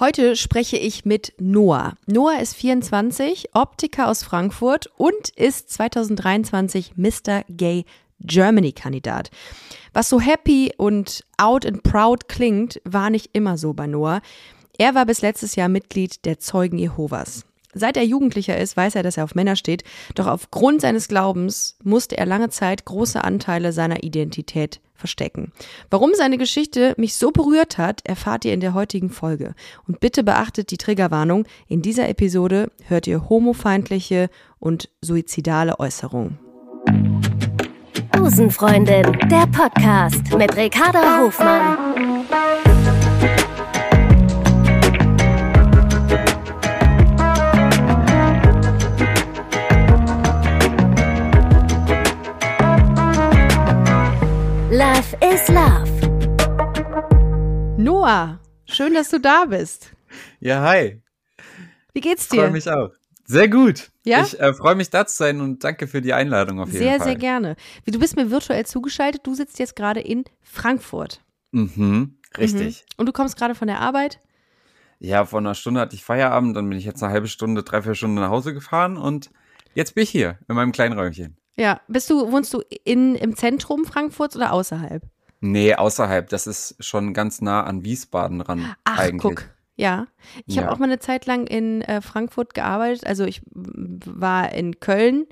Heute spreche ich mit Noah. Noah ist 24, Optiker aus Frankfurt und ist 2023 Mr. Gay Germany Kandidat. Was so happy und out and proud klingt, war nicht immer so bei Noah. Er war bis letztes Jahr Mitglied der Zeugen Jehovas. Seit er Jugendlicher ist, weiß er, dass er auf Männer steht, doch aufgrund seines Glaubens musste er lange Zeit große Anteile seiner Identität verstecken. Warum seine Geschichte mich so berührt hat, erfahrt ihr in der heutigen Folge. Und bitte beachtet die Triggerwarnung. In dieser Episode hört ihr homofeindliche und suizidale Äußerungen. Busenfreundin, der Podcast mit Ricarda Hofmann. Love is Love. Noah, schön, dass du da bist. Ja, hi. Wie geht's Freue dir? mich auch. Sehr gut. Ja? Ich äh, freue mich da zu sein und danke für die Einladung auf jeden Sehr, Fall. sehr gerne. Wie, Du bist mir virtuell zugeschaltet. Du sitzt jetzt gerade in Frankfurt. Mhm, richtig. Mhm. Und du kommst gerade von der Arbeit. Ja, vor einer Stunde hatte ich Feierabend, dann bin ich jetzt eine halbe Stunde, drei, vier Stunden nach Hause gefahren und jetzt bin ich hier in meinem kleinen Räumchen. Ja. Bist du, wohnst du in, im Zentrum Frankfurts oder außerhalb? Nee, außerhalb. Das ist schon ganz nah an Wiesbaden ran. Ach, eigentlich. guck. Ja. Ich habe Ja. auch mal eine Zeit lang in äh, Frankfurt gearbeitet. Also ich war in Köln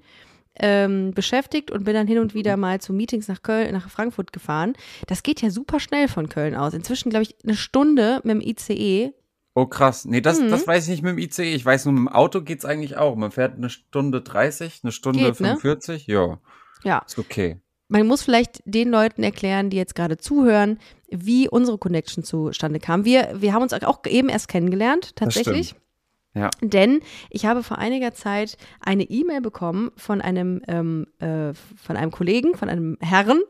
ähm, beschäftigt und bin dann hin und wieder mal zu Meetings nach Köln, nach Frankfurt gefahren. Das geht ja super schnell von Köln aus. Inzwischen, glaube ich, eine Stunde mit dem ICE. Oh, krass. Nee, das, Mhm. das weiß ich nicht mit dem ICE. Ich weiß nur, mit dem Auto geht's eigentlich auch. Man fährt eine Stunde 30, eine Stunde Geht, ne? 45. Ja, Ja. ist okay. Man muss vielleicht den Leuten erklären, die jetzt gerade zuhören, wie unsere Connection zustande kam. Wir, wir haben uns auch eben erst kennengelernt, tatsächlich. Ja. Denn ich habe vor einiger Zeit eine E-Mail bekommen von einem, ähm, äh, von einem Kollegen, von einem Herrn,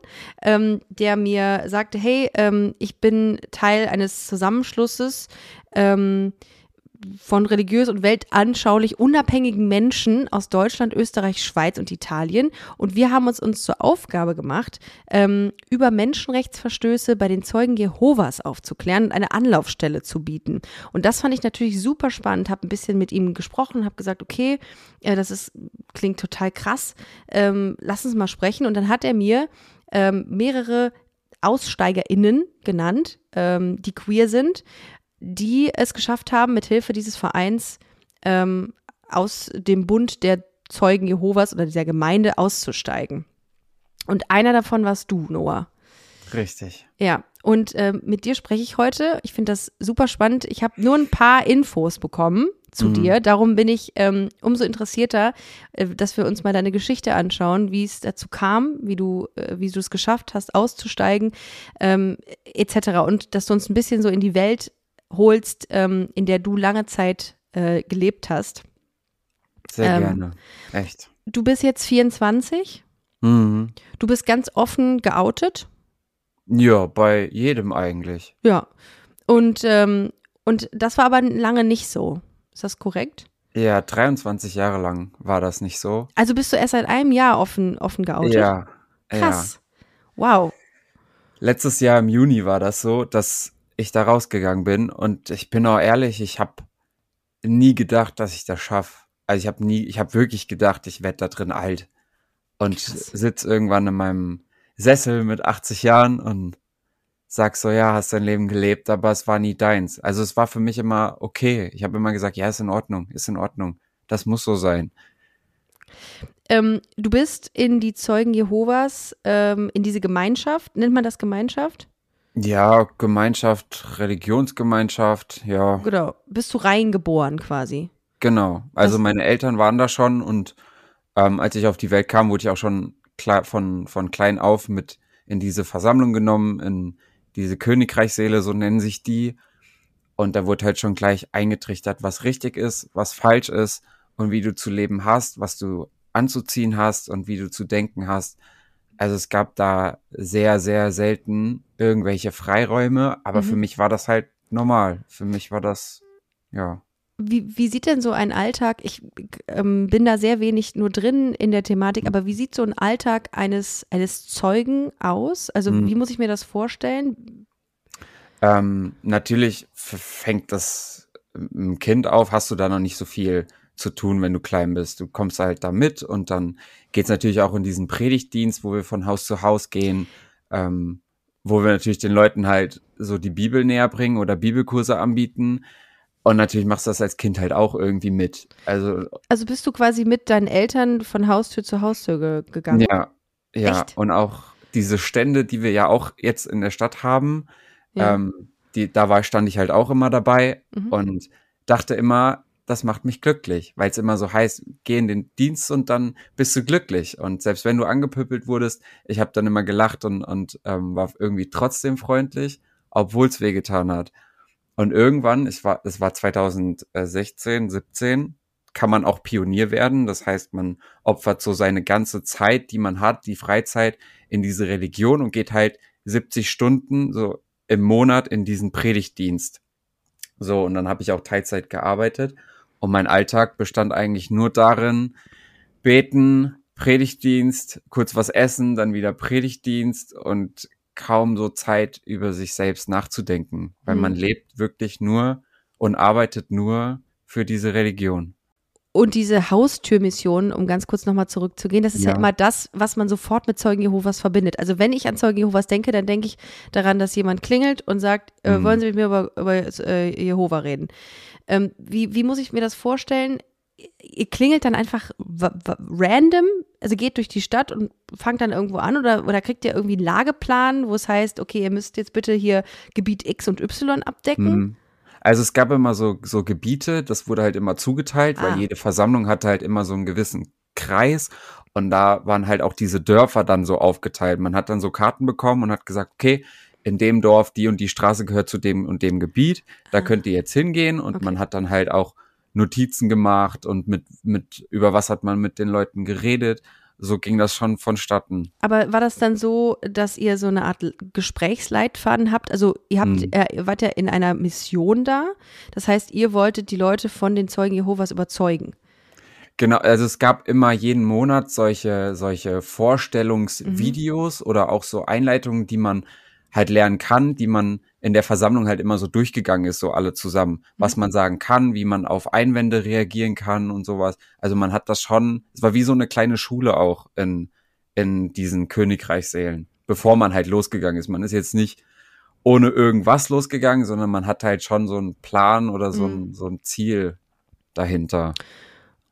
ähm, der mir sagte, hey, ähm, ich bin Teil eines Zusammenschlusses ähm, von religiös und weltanschaulich unabhängigen Menschen aus Deutschland, Österreich, Schweiz und Italien. Und wir haben uns uns zur Aufgabe gemacht, ähm, über Menschenrechtsverstöße bei den Zeugen Jehovas aufzuklären und eine Anlaufstelle zu bieten. Und das fand ich natürlich super spannend, habe ein bisschen mit ihm gesprochen, habe gesagt, okay, äh, das ist, klingt total krass, ähm, lass uns mal sprechen. Und dann hat er mir ähm, mehrere AussteigerInnen genannt, ähm, die queer sind, die es geschafft haben, mit Hilfe dieses Vereins ähm, aus dem Bund der Zeugen Jehovas oder dieser Gemeinde auszusteigen. Und einer davon warst du, Noah. Richtig. Ja, und ähm, mit dir spreche ich heute. Ich finde das super spannend. Ich habe nur ein paar Infos bekommen zu Mhm. dir. Darum bin ich ähm, umso interessierter, äh, dass wir uns mal deine Geschichte anschauen, wie es dazu kam, wie du, äh, wie du es geschafft hast, auszusteigen, ähm, etc. Und dass du uns ein bisschen so in die Welt holst, ähm, in der du lange Zeit äh, gelebt hast. Sehr Ähm, gerne. Echt. Du bist jetzt 24. Mhm. Du bist ganz offen geoutet. Ja, bei jedem eigentlich. Ja. Und, ähm, und das war aber lange nicht so. Ist das korrekt? Ja, 23 Jahre lang war das nicht so. Also bist du erst seit einem Jahr offen, offen geoutet? Ja. Krass. Wow. Ja. Letztes Jahr im Juni war das so, dass ich da rausgegangen bin und ich bin auch ehrlich, ich habe nie gedacht, dass ich das schaffe. Also ich habe nie, ich habe wirklich gedacht, ich werde da drin alt und sitz irgendwann in meinem Sessel mit 80 Jahren und sag so, ja, hast dein Leben gelebt, aber es war nie deins. Also es war für mich immer okay. Ich habe immer gesagt, ja, ist in Ordnung, ist in Ordnung. Das muss so sein. Ähm, du bist in die Zeugen Jehovas, ähm, in diese Gemeinschaft. Nennt man das Gemeinschaft? Ja, Gemeinschaft, Religionsgemeinschaft, ja, Genau. Bist du reingeboren quasi? genau. Also Das- meine Eltern waren da schon und ähm, als ich auf die Welt kam, wurde ich auch schon klar von, von klein auf mit in diese Versammlung genommen, in diese Königreichsseele, so nennen sich die. Und da wurde halt schon gleich eingetrichtert, was richtig ist, was falsch ist und wie du zu leben hast, was du anzuziehen hast und wie du zu denken hast. Also es gab da sehr, sehr selten irgendwelche Freiräume, aber Mhm. für mich war das halt normal. Für mich war das, ja. Wie, wie sieht denn so ein Alltag, ich ähm, bin da sehr wenig nur drin in der Thematik, aber wie sieht so ein Alltag eines, eines Zeugen aus? Also Mhm. wie muss ich mir das vorstellen? Ähm, natürlich fängt das im Kind auf, hast du da noch nicht so viel zu tun, wenn du klein bist. Du kommst halt da mit und dann geht's natürlich auch in diesen Predigtdienst, wo wir von Haus zu Haus gehen, ähm, wo wir natürlich den Leuten halt so die Bibel näher bringen oder Bibelkurse anbieten. Und natürlich machst du das als Kind halt auch irgendwie mit. Also Also bist du quasi mit deinen Eltern von Haustür zu Haustür ge gegangen? Ja, ja. Echt? Und auch diese Stände, die wir ja auch jetzt in der Stadt haben, Ja. ähm, die, da war, stand ich halt auch immer dabei Mhm. und dachte immer, das macht mich glücklich, weil es immer so heißt, geh in den Dienst und dann bist du glücklich. Und selbst wenn du angepöbelt wurdest, ich habe dann immer gelacht und, und ähm, war irgendwie trotzdem freundlich, obwohl es wehgetan hat. Und irgendwann, es war, es war 2016, 17, kann man auch Pionier werden. Das heißt, man opfert so seine ganze Zeit, die man hat, die Freizeit in diese Religion und geht halt 70 Stunden so im Monat in diesen Predigtdienst. So, und dann habe ich auch Teilzeit gearbeitet. Und mein Alltag bestand eigentlich nur darin, beten, Predigtdienst, kurz was essen, dann wieder Predigtdienst und kaum so Zeit über sich selbst nachzudenken, weil Mhm. man lebt wirklich nur und arbeitet nur für diese Religion. Und diese Haustürmission, um ganz kurz nochmal zurückzugehen, das ist ja. Ja. immer das, was man sofort mit Zeugen Jehovas verbindet. Also wenn ich an Zeugen Jehovas denke, dann denke ich daran, dass jemand klingelt und sagt, äh, Mhm. wollen Sie mit mir über, über äh, Jehova reden? Ähm, wie, wie muss ich mir das vorstellen? Ihr klingelt dann einfach random, also geht durch die Stadt und fangt dann irgendwo an oder, oder kriegt ihr irgendwie einen Lageplan, wo es heißt, okay, ihr müsst jetzt bitte hier Gebiet X und Y abdecken? Mhm. Also es gab immer so, so Gebiete, das wurde halt immer zugeteilt, Ah. weil jede Versammlung hatte halt immer so einen gewissen Kreis und da waren halt auch diese Dörfer dann so aufgeteilt. Man hat dann so Karten bekommen und hat gesagt, okay, in dem Dorf, die und die Straße gehört zu dem und dem Gebiet, da Ah. könnt ihr jetzt hingehen und Okay. man hat dann halt auch Notizen gemacht und mit, mit, über was hat man mit den Leuten geredet. So ging das schon vonstatten. Aber war das dann so, dass ihr so eine Art Gesprächsleitfaden habt? Also ihr habt, Mhm. äh, ihr wart ja in einer Mission da. Das heißt, ihr wolltet die Leute von den Zeugen Jehovas überzeugen. Genau, also es gab immer jeden Monat solche, solche Vorstellungsvideos oder auch so Einleitungen, die man halt lernen kann, die man in der Versammlung halt immer so durchgegangen ist, so alle zusammen. Was man sagen kann, wie man auf Einwände reagieren kann und sowas. Also man hat das schon, es war wie so eine kleine Schule auch in, in diesen Königreichssälen, bevor man halt losgegangen ist. Man ist jetzt nicht ohne irgendwas losgegangen, sondern man hat halt schon so einen Plan oder so ein, so ein Ziel dahinter.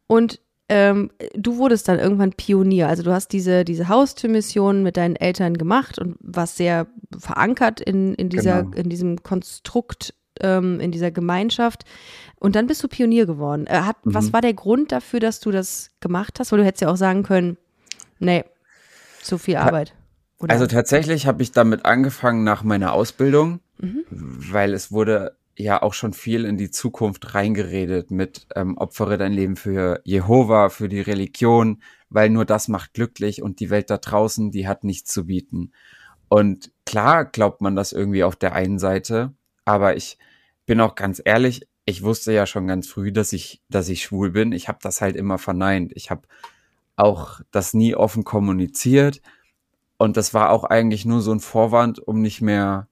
Und ähm, du wurdest dann irgendwann Pionier. Also du hast diese, diese Haustürmission mit deinen Eltern gemacht und warst sehr verankert in, in, dieser, Genau. in diesem Konstrukt, ähm, in dieser Gemeinschaft. Und dann bist du Pionier geworden. Äh, hat, Was Mhm. war der Grund dafür, dass du das gemacht hast? Weil du hättest ja auch sagen können, nee, zu viel Arbeit. Oder? Also tatsächlich habe ich damit angefangen nach meiner Ausbildung, Mhm. weil es wurde ja auch schon viel in die Zukunft reingeredet mit ähm, opfere dein Leben für Jehova, für die Religion, weil nur das macht glücklich und die Welt da draußen, die hat nichts zu bieten. Und klar glaubt man das irgendwie auf der einen Seite, aber ich bin auch ganz ehrlich, ich wusste ja schon ganz früh, dass ich, dass ich schwul bin. Ich habe das halt immer verneint. Ich habe auch das nie offen kommuniziert. Und das war auch eigentlich nur so ein Vorwand, um nicht mehr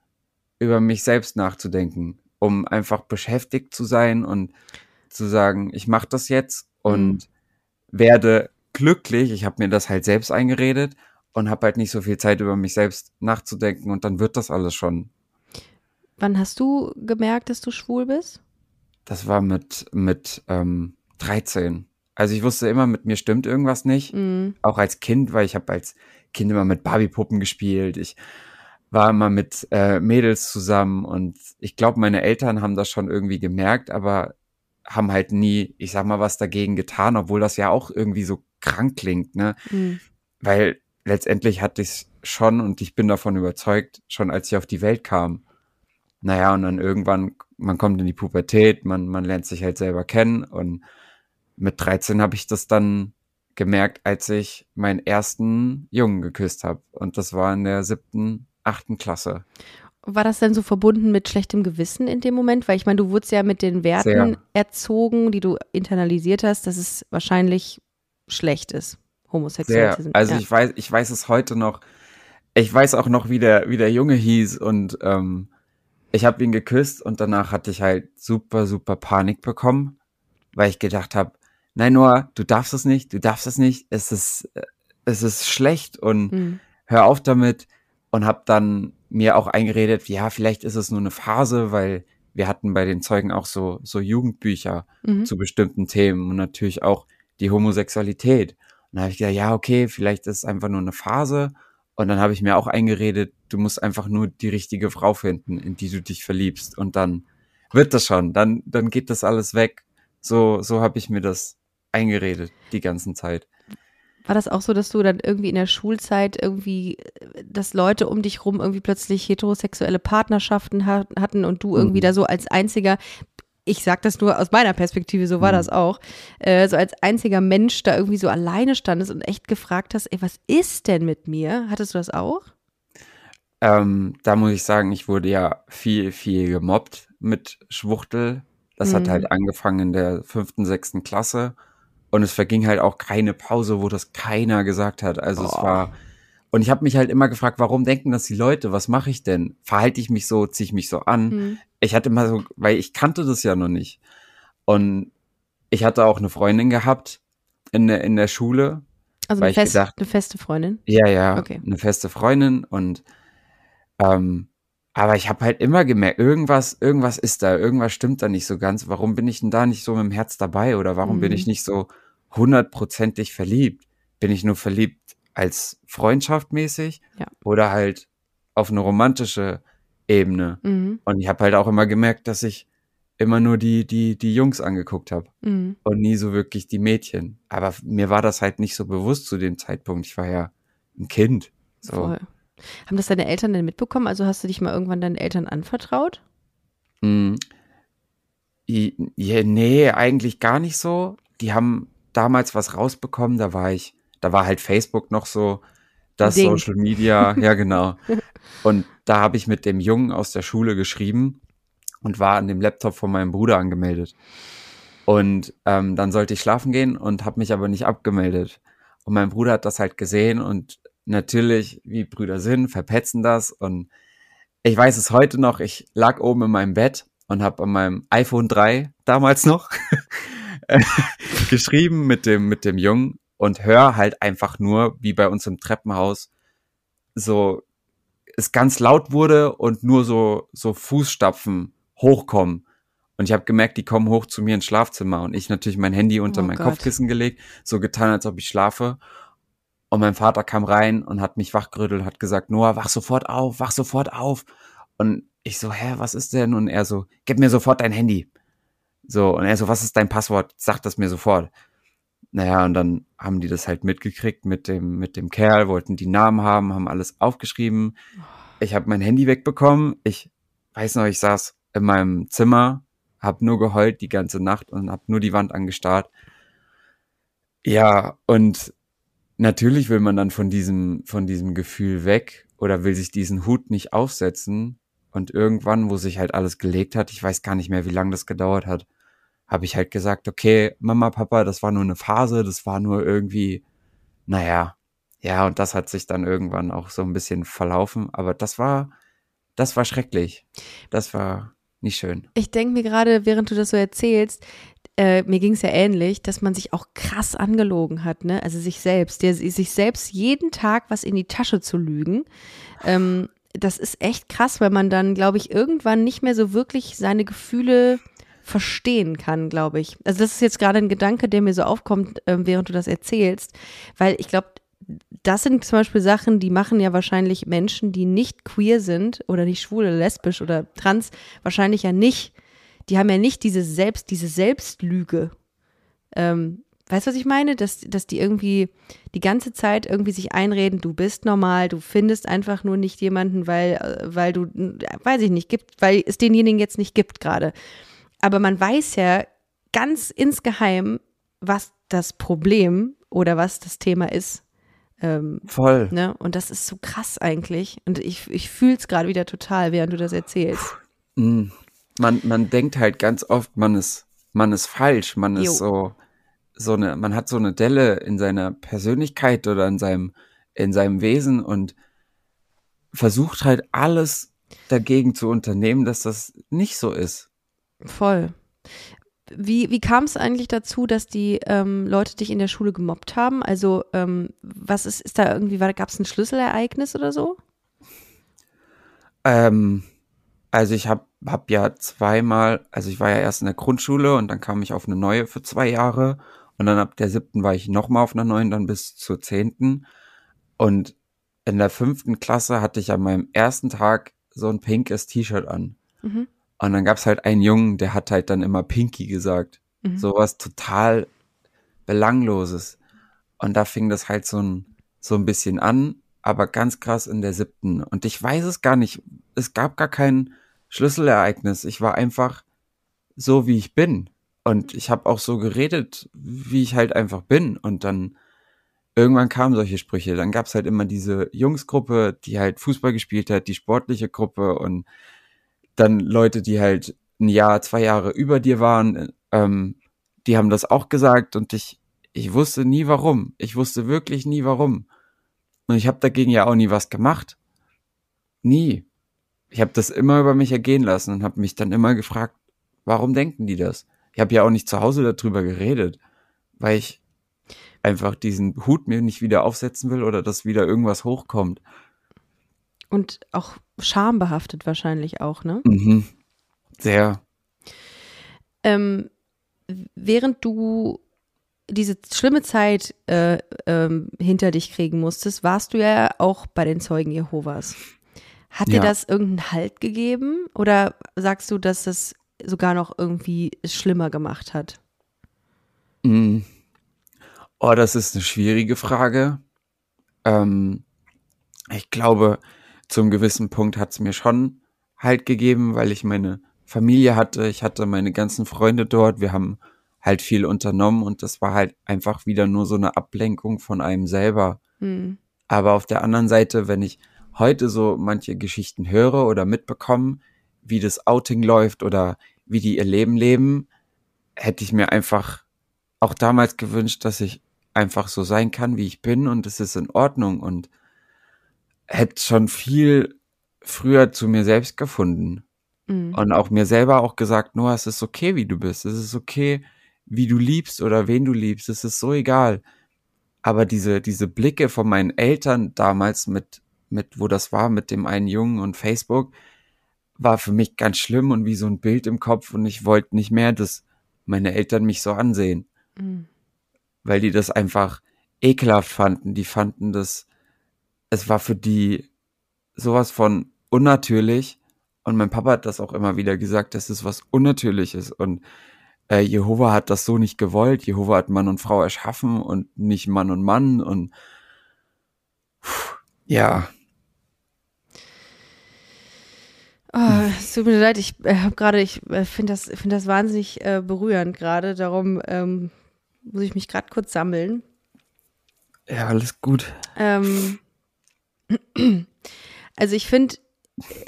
über mich selbst nachzudenken, um einfach beschäftigt zu sein und zu sagen, ich mache das jetzt und werde glücklich. Ich habe mir das halt selbst eingeredet und habe halt nicht so viel Zeit über mich selbst nachzudenken und dann wird das alles schon. Wann hast du gemerkt, dass du schwul bist? Das war mit mit ähm, 13. Also ich wusste immer, mit mir stimmt irgendwas nicht. Mhm. auch als Kind, weil ich habe als Kind immer mit Barbiepuppen gespielt. Ich war immer mit äh, Mädels zusammen und ich glaube, meine Eltern haben das schon irgendwie gemerkt, aber haben halt nie, ich sag mal, was dagegen getan, obwohl das ja auch irgendwie so krank klingt, ne? Mhm. Weil letztendlich hatte ich es schon und ich bin davon überzeugt, schon als ich auf die Welt kam. Naja, und dann irgendwann, man kommt in die Pubertät, man, man lernt sich halt selber kennen und mit 13 habe ich das dann gemerkt, als ich meinen ersten Jungen geküsst habe. Und das war in der siebten, achten Klasse. War das denn so verbunden mit schlechtem Gewissen in dem Moment? Weil ich meine, du wurdest ja mit den Werten Sehr. erzogen, die du internalisiert hast, dass es wahrscheinlich schlecht ist, homosexuell zu sein. Also ja. ich weiß, ich weiß es heute noch. Ich weiß auch noch, wie der, wie der Junge hieß und ähm, ich habe ihn geküsst und danach hatte ich halt super, super Panik bekommen, weil ich gedacht habe, nein, Noah, du darfst es nicht, du darfst es nicht, es ist, es ist schlecht und Mhm. hör auf damit und habe dann mir auch eingeredet, ja, vielleicht ist es nur eine Phase, weil wir hatten bei den Zeugen auch so, so Jugendbücher Mhm. zu bestimmten Themen und natürlich auch die Homosexualität. Und da habe ich gedacht, ja, okay, vielleicht ist es einfach nur eine Phase. Und dann habe ich mir auch eingeredet, du musst einfach nur die richtige Frau finden, in die du dich verliebst. Und dann wird das schon, dann, dann geht das alles weg. So, so habe ich mir das eingeredet, die ganzen Zeit. War das auch so, dass du dann irgendwie in der Schulzeit irgendwie, dass Leute um dich rum irgendwie plötzlich heterosexuelle Partnerschaften ha hatten und du irgendwie Mhm. da so als einziger, ich sag das nur aus meiner Perspektive, so war Mhm. das auch, äh, so als einziger Mensch da irgendwie so alleine standest und echt gefragt hast, ey, was ist denn mit mir? Hattest du das auch? Ähm, da muss ich sagen, ich wurde ja viel, viel gemobbt mit Schwuchtel. Das hat Mhm. halt angefangen in der fünften, sechsten Klasse. Und es verging halt auch keine Pause, wo das keiner gesagt hat. Also es Oh. war. Und ich habe mich halt immer gefragt, warum denken das die Leute? Was mache ich denn? Verhalte ich mich so, ziehe ich mich so an? Mhm. Ich hatte immer so, weil ich kannte das ja noch nicht. Und ich hatte auch eine Freundin gehabt in der, in der Schule. Also eine, fest, gedacht- eine feste Freundin. Ja, ja, Okay. eine feste Freundin und ähm, aber ich habe halt immer gemerkt, irgendwas, irgendwas ist da, irgendwas stimmt da nicht so ganz. Warum bin ich denn da nicht so mit dem Herz dabei oder warum bin Mhm. ich nicht so hundertprozentig verliebt? Bin ich nur verliebt als Freundschaft mäßig Ja. oder halt auf eine romantische Ebene? Mhm. Und ich habe halt auch immer gemerkt, dass ich immer nur die die die Jungs angeguckt habe Mhm. und nie so wirklich die Mädchen. Aber mir war das halt nicht so bewusst zu dem Zeitpunkt. Ich war ja ein Kind. So. Voll. Haben das deine Eltern denn mitbekommen? Also hast du dich mal irgendwann deinen Eltern anvertraut? Mm, ja, nee, eigentlich gar nicht so. Die haben damals was rausbekommen, da war ich, da war halt Facebook noch so, das Ding. Social Media, ja genau. Und da habe ich mit dem Jungen aus der Schule geschrieben und war an dem Laptop von meinem Bruder angemeldet. Und ähm, dann sollte ich schlafen gehen und habe mich aber nicht abgemeldet. Und mein Bruder hat das halt gesehen und natürlich, wie Brüder sind, verpetzen das. Und ich weiß es heute noch, ich lag oben in meinem Bett und habe an meinem iPhone 3 damals noch geschrieben mit dem, mit dem Jungen und hör halt einfach nur, wie bei uns im Treppenhaus so es ganz laut wurde und nur so, so Fußstapfen hochkommen. Und ich habe gemerkt, die kommen hoch zu mir ins Schlafzimmer und ich natürlich mein Handy unter Oh mein Gott. Kopfkissen gelegt, so getan, als ob ich schlafe. Und mein Vater kam rein und hat mich wachgerüttelt, hat gesagt, Noah, wach sofort auf, wach sofort auf. Und ich so, hä, was ist denn? Und er so, gib mir sofort dein Handy. So, und er so, was ist dein Passwort? Sag das mir sofort. Naja, und dann haben die das halt mitgekriegt mit dem, mit dem Kerl, wollten die Namen haben, haben alles aufgeschrieben. Ich habe mein Handy wegbekommen. Ich weiß noch, ich saß in meinem Zimmer, hab nur geheult die ganze Nacht und hab nur die Wand angestarrt. Ja, und natürlich will man dann von diesem, von diesem Gefühl weg oder will sich diesen Hut nicht aufsetzen. Und irgendwann, wo sich halt alles gelegt hat, ich weiß gar nicht mehr, wie lange das gedauert hat, habe ich halt gesagt, okay, Mama, Papa, das war nur eine Phase, das war nur irgendwie, naja, ja, und das hat sich dann irgendwann auch so ein bisschen verlaufen, aber das war, das war schrecklich. Das war nicht schön. Ich denke mir gerade, während du das so erzählst, äh, mir ging es ja ähnlich, dass man sich auch krass angelogen hat, ne? Also sich selbst, der, sich selbst jeden Tag was in die Tasche zu lügen. Ähm, das ist echt krass, weil man dann, glaube ich, irgendwann nicht mehr so wirklich seine Gefühle verstehen kann, glaube ich. Also das ist jetzt gerade ein Gedanke, der mir so aufkommt, ähm, während du das erzählst, weil ich glaube, das sind zum Beispiel Sachen, die machen ja wahrscheinlich Menschen, die nicht queer sind oder nicht schwul oder lesbisch oder trans, wahrscheinlich ja nicht. Die haben ja nicht diese Selbst, diese Selbstlüge. Ähm, weißt du, was ich meine? Dass, dass die irgendwie die ganze Zeit irgendwie sich einreden, du bist normal, du findest einfach nur nicht jemanden, weil, äh, weil du, weiß ich nicht, gibt, weil es denjenigen jetzt nicht gibt gerade. Aber man weiß ja ganz insgeheim, was das Problem oder was das Thema ist. Ähm, Voll. ne? Und das ist so krass eigentlich. Und ich, ich fühle es gerade wieder total, während du das erzählst. Mm. Man, man denkt halt ganz oft, man ist, man ist falsch, man Jo. ist so, so eine, man hat so eine Delle in seiner Persönlichkeit oder in seinem, in seinem Wesen und versucht halt alles dagegen zu unternehmen, dass das nicht so ist. Voll. Wie, wie kam es eigentlich dazu, dass die ähm, Leute dich in der Schule gemobbt haben? Also, ähm, was ist, ist da irgendwie, gab es ein Schlüsselereignis oder so? Ähm, also ich habe hab ja zweimal, also ich war ja erst in der Grundschule und dann kam ich auf eine neue für zwei Jahre und dann ab der siebten war ich nochmal auf einer neuen, dann bis zur zehnten. Und in der fünften Klasse hatte ich an meinem ersten Tag so ein pinkes T-Shirt an. Mhm. Und dann gab's halt einen Jungen, der hat halt dann immer Pinky gesagt. Mhm. So was total Belangloses. Und da fing das halt so ein, so ein bisschen an, aber ganz krass in der siebten. Und ich weiß es gar nicht. Es gab gar kein Schlüsselereignis. Ich war einfach so, wie ich bin. Und ich habe auch so geredet, wie ich halt einfach bin. Und dann irgendwann kamen solche Sprüche. Dann gab's halt immer diese Jungsgruppe, die halt Fußball gespielt hat, die sportliche Gruppe und dann Leute, die halt ein Jahr, zwei Jahre über dir waren, ähm, die haben das auch gesagt und ich, ich wusste nie warum. Ich wusste wirklich nie warum. Und ich habe dagegen ja auch nie was gemacht. Nie. Ich habe das immer über mich ergehen lassen und habe mich dann immer gefragt, warum denken die das? Ich habe ja auch nicht zu Hause darüber geredet, weil ich einfach diesen Hut mir nicht wieder aufsetzen will oder dass wieder irgendwas hochkommt. Und auch schambehaftet wahrscheinlich auch, ne? Mhm. Sehr. Ähm, während du diese schlimme Zeit äh, ähm, hinter dich kriegen musstest, warst du ja auch bei den Zeugen Jehovas. Hat ja. dir das irgendeinen Halt gegeben oder sagst du, dass das sogar noch irgendwie schlimmer gemacht hat? Mhm. Oh, das ist eine schwierige Frage. Ähm, ich glaube, zum gewissen Punkt hat es mir schon Halt gegeben, weil ich meine Familie hatte, ich hatte meine ganzen Freunde dort, wir haben halt viel unternommen und das war halt einfach wieder nur so eine Ablenkung von einem selber. Mhm. Aber auf der anderen Seite, wenn ich heute so manche Geschichten höre oder mitbekomme, wie das Outing läuft oder wie die ihr Leben leben, hätte ich mir einfach auch damals gewünscht, dass ich einfach so sein kann, wie ich bin und es ist in Ordnung und hätte schon viel früher zu mir selbst gefunden mhm. und auch mir selber auch gesagt, Noah, es ist okay, wie du bist, es ist okay, wie du liebst oder wen du liebst, es ist so egal. Aber diese, diese Blicke von meinen Eltern damals mit, mit, wo das war, mit dem einen Jungen und Facebook, war für mich ganz schlimm und wie so ein Bild im Kopf und ich wollte nicht mehr, dass meine Eltern mich so ansehen. Mhm weil die das einfach ekelhaft fanden. Die fanden das, es war für die sowas von unnatürlich. Und mein Papa hat das auch immer wieder gesagt, dass es was Unnatürliches. Und äh, Jehova hat das so nicht gewollt. Jehova hat Mann und Frau erschaffen und nicht Mann und Mann. Und pff, ja. Oh, es tut mir leid, ich äh, habe gerade, ich äh, finde das, finde das wahnsinnig äh, berührend gerade. Darum ähm, muss ich mich gerade kurz sammeln. Ja, alles gut. Ähm, also ich finde,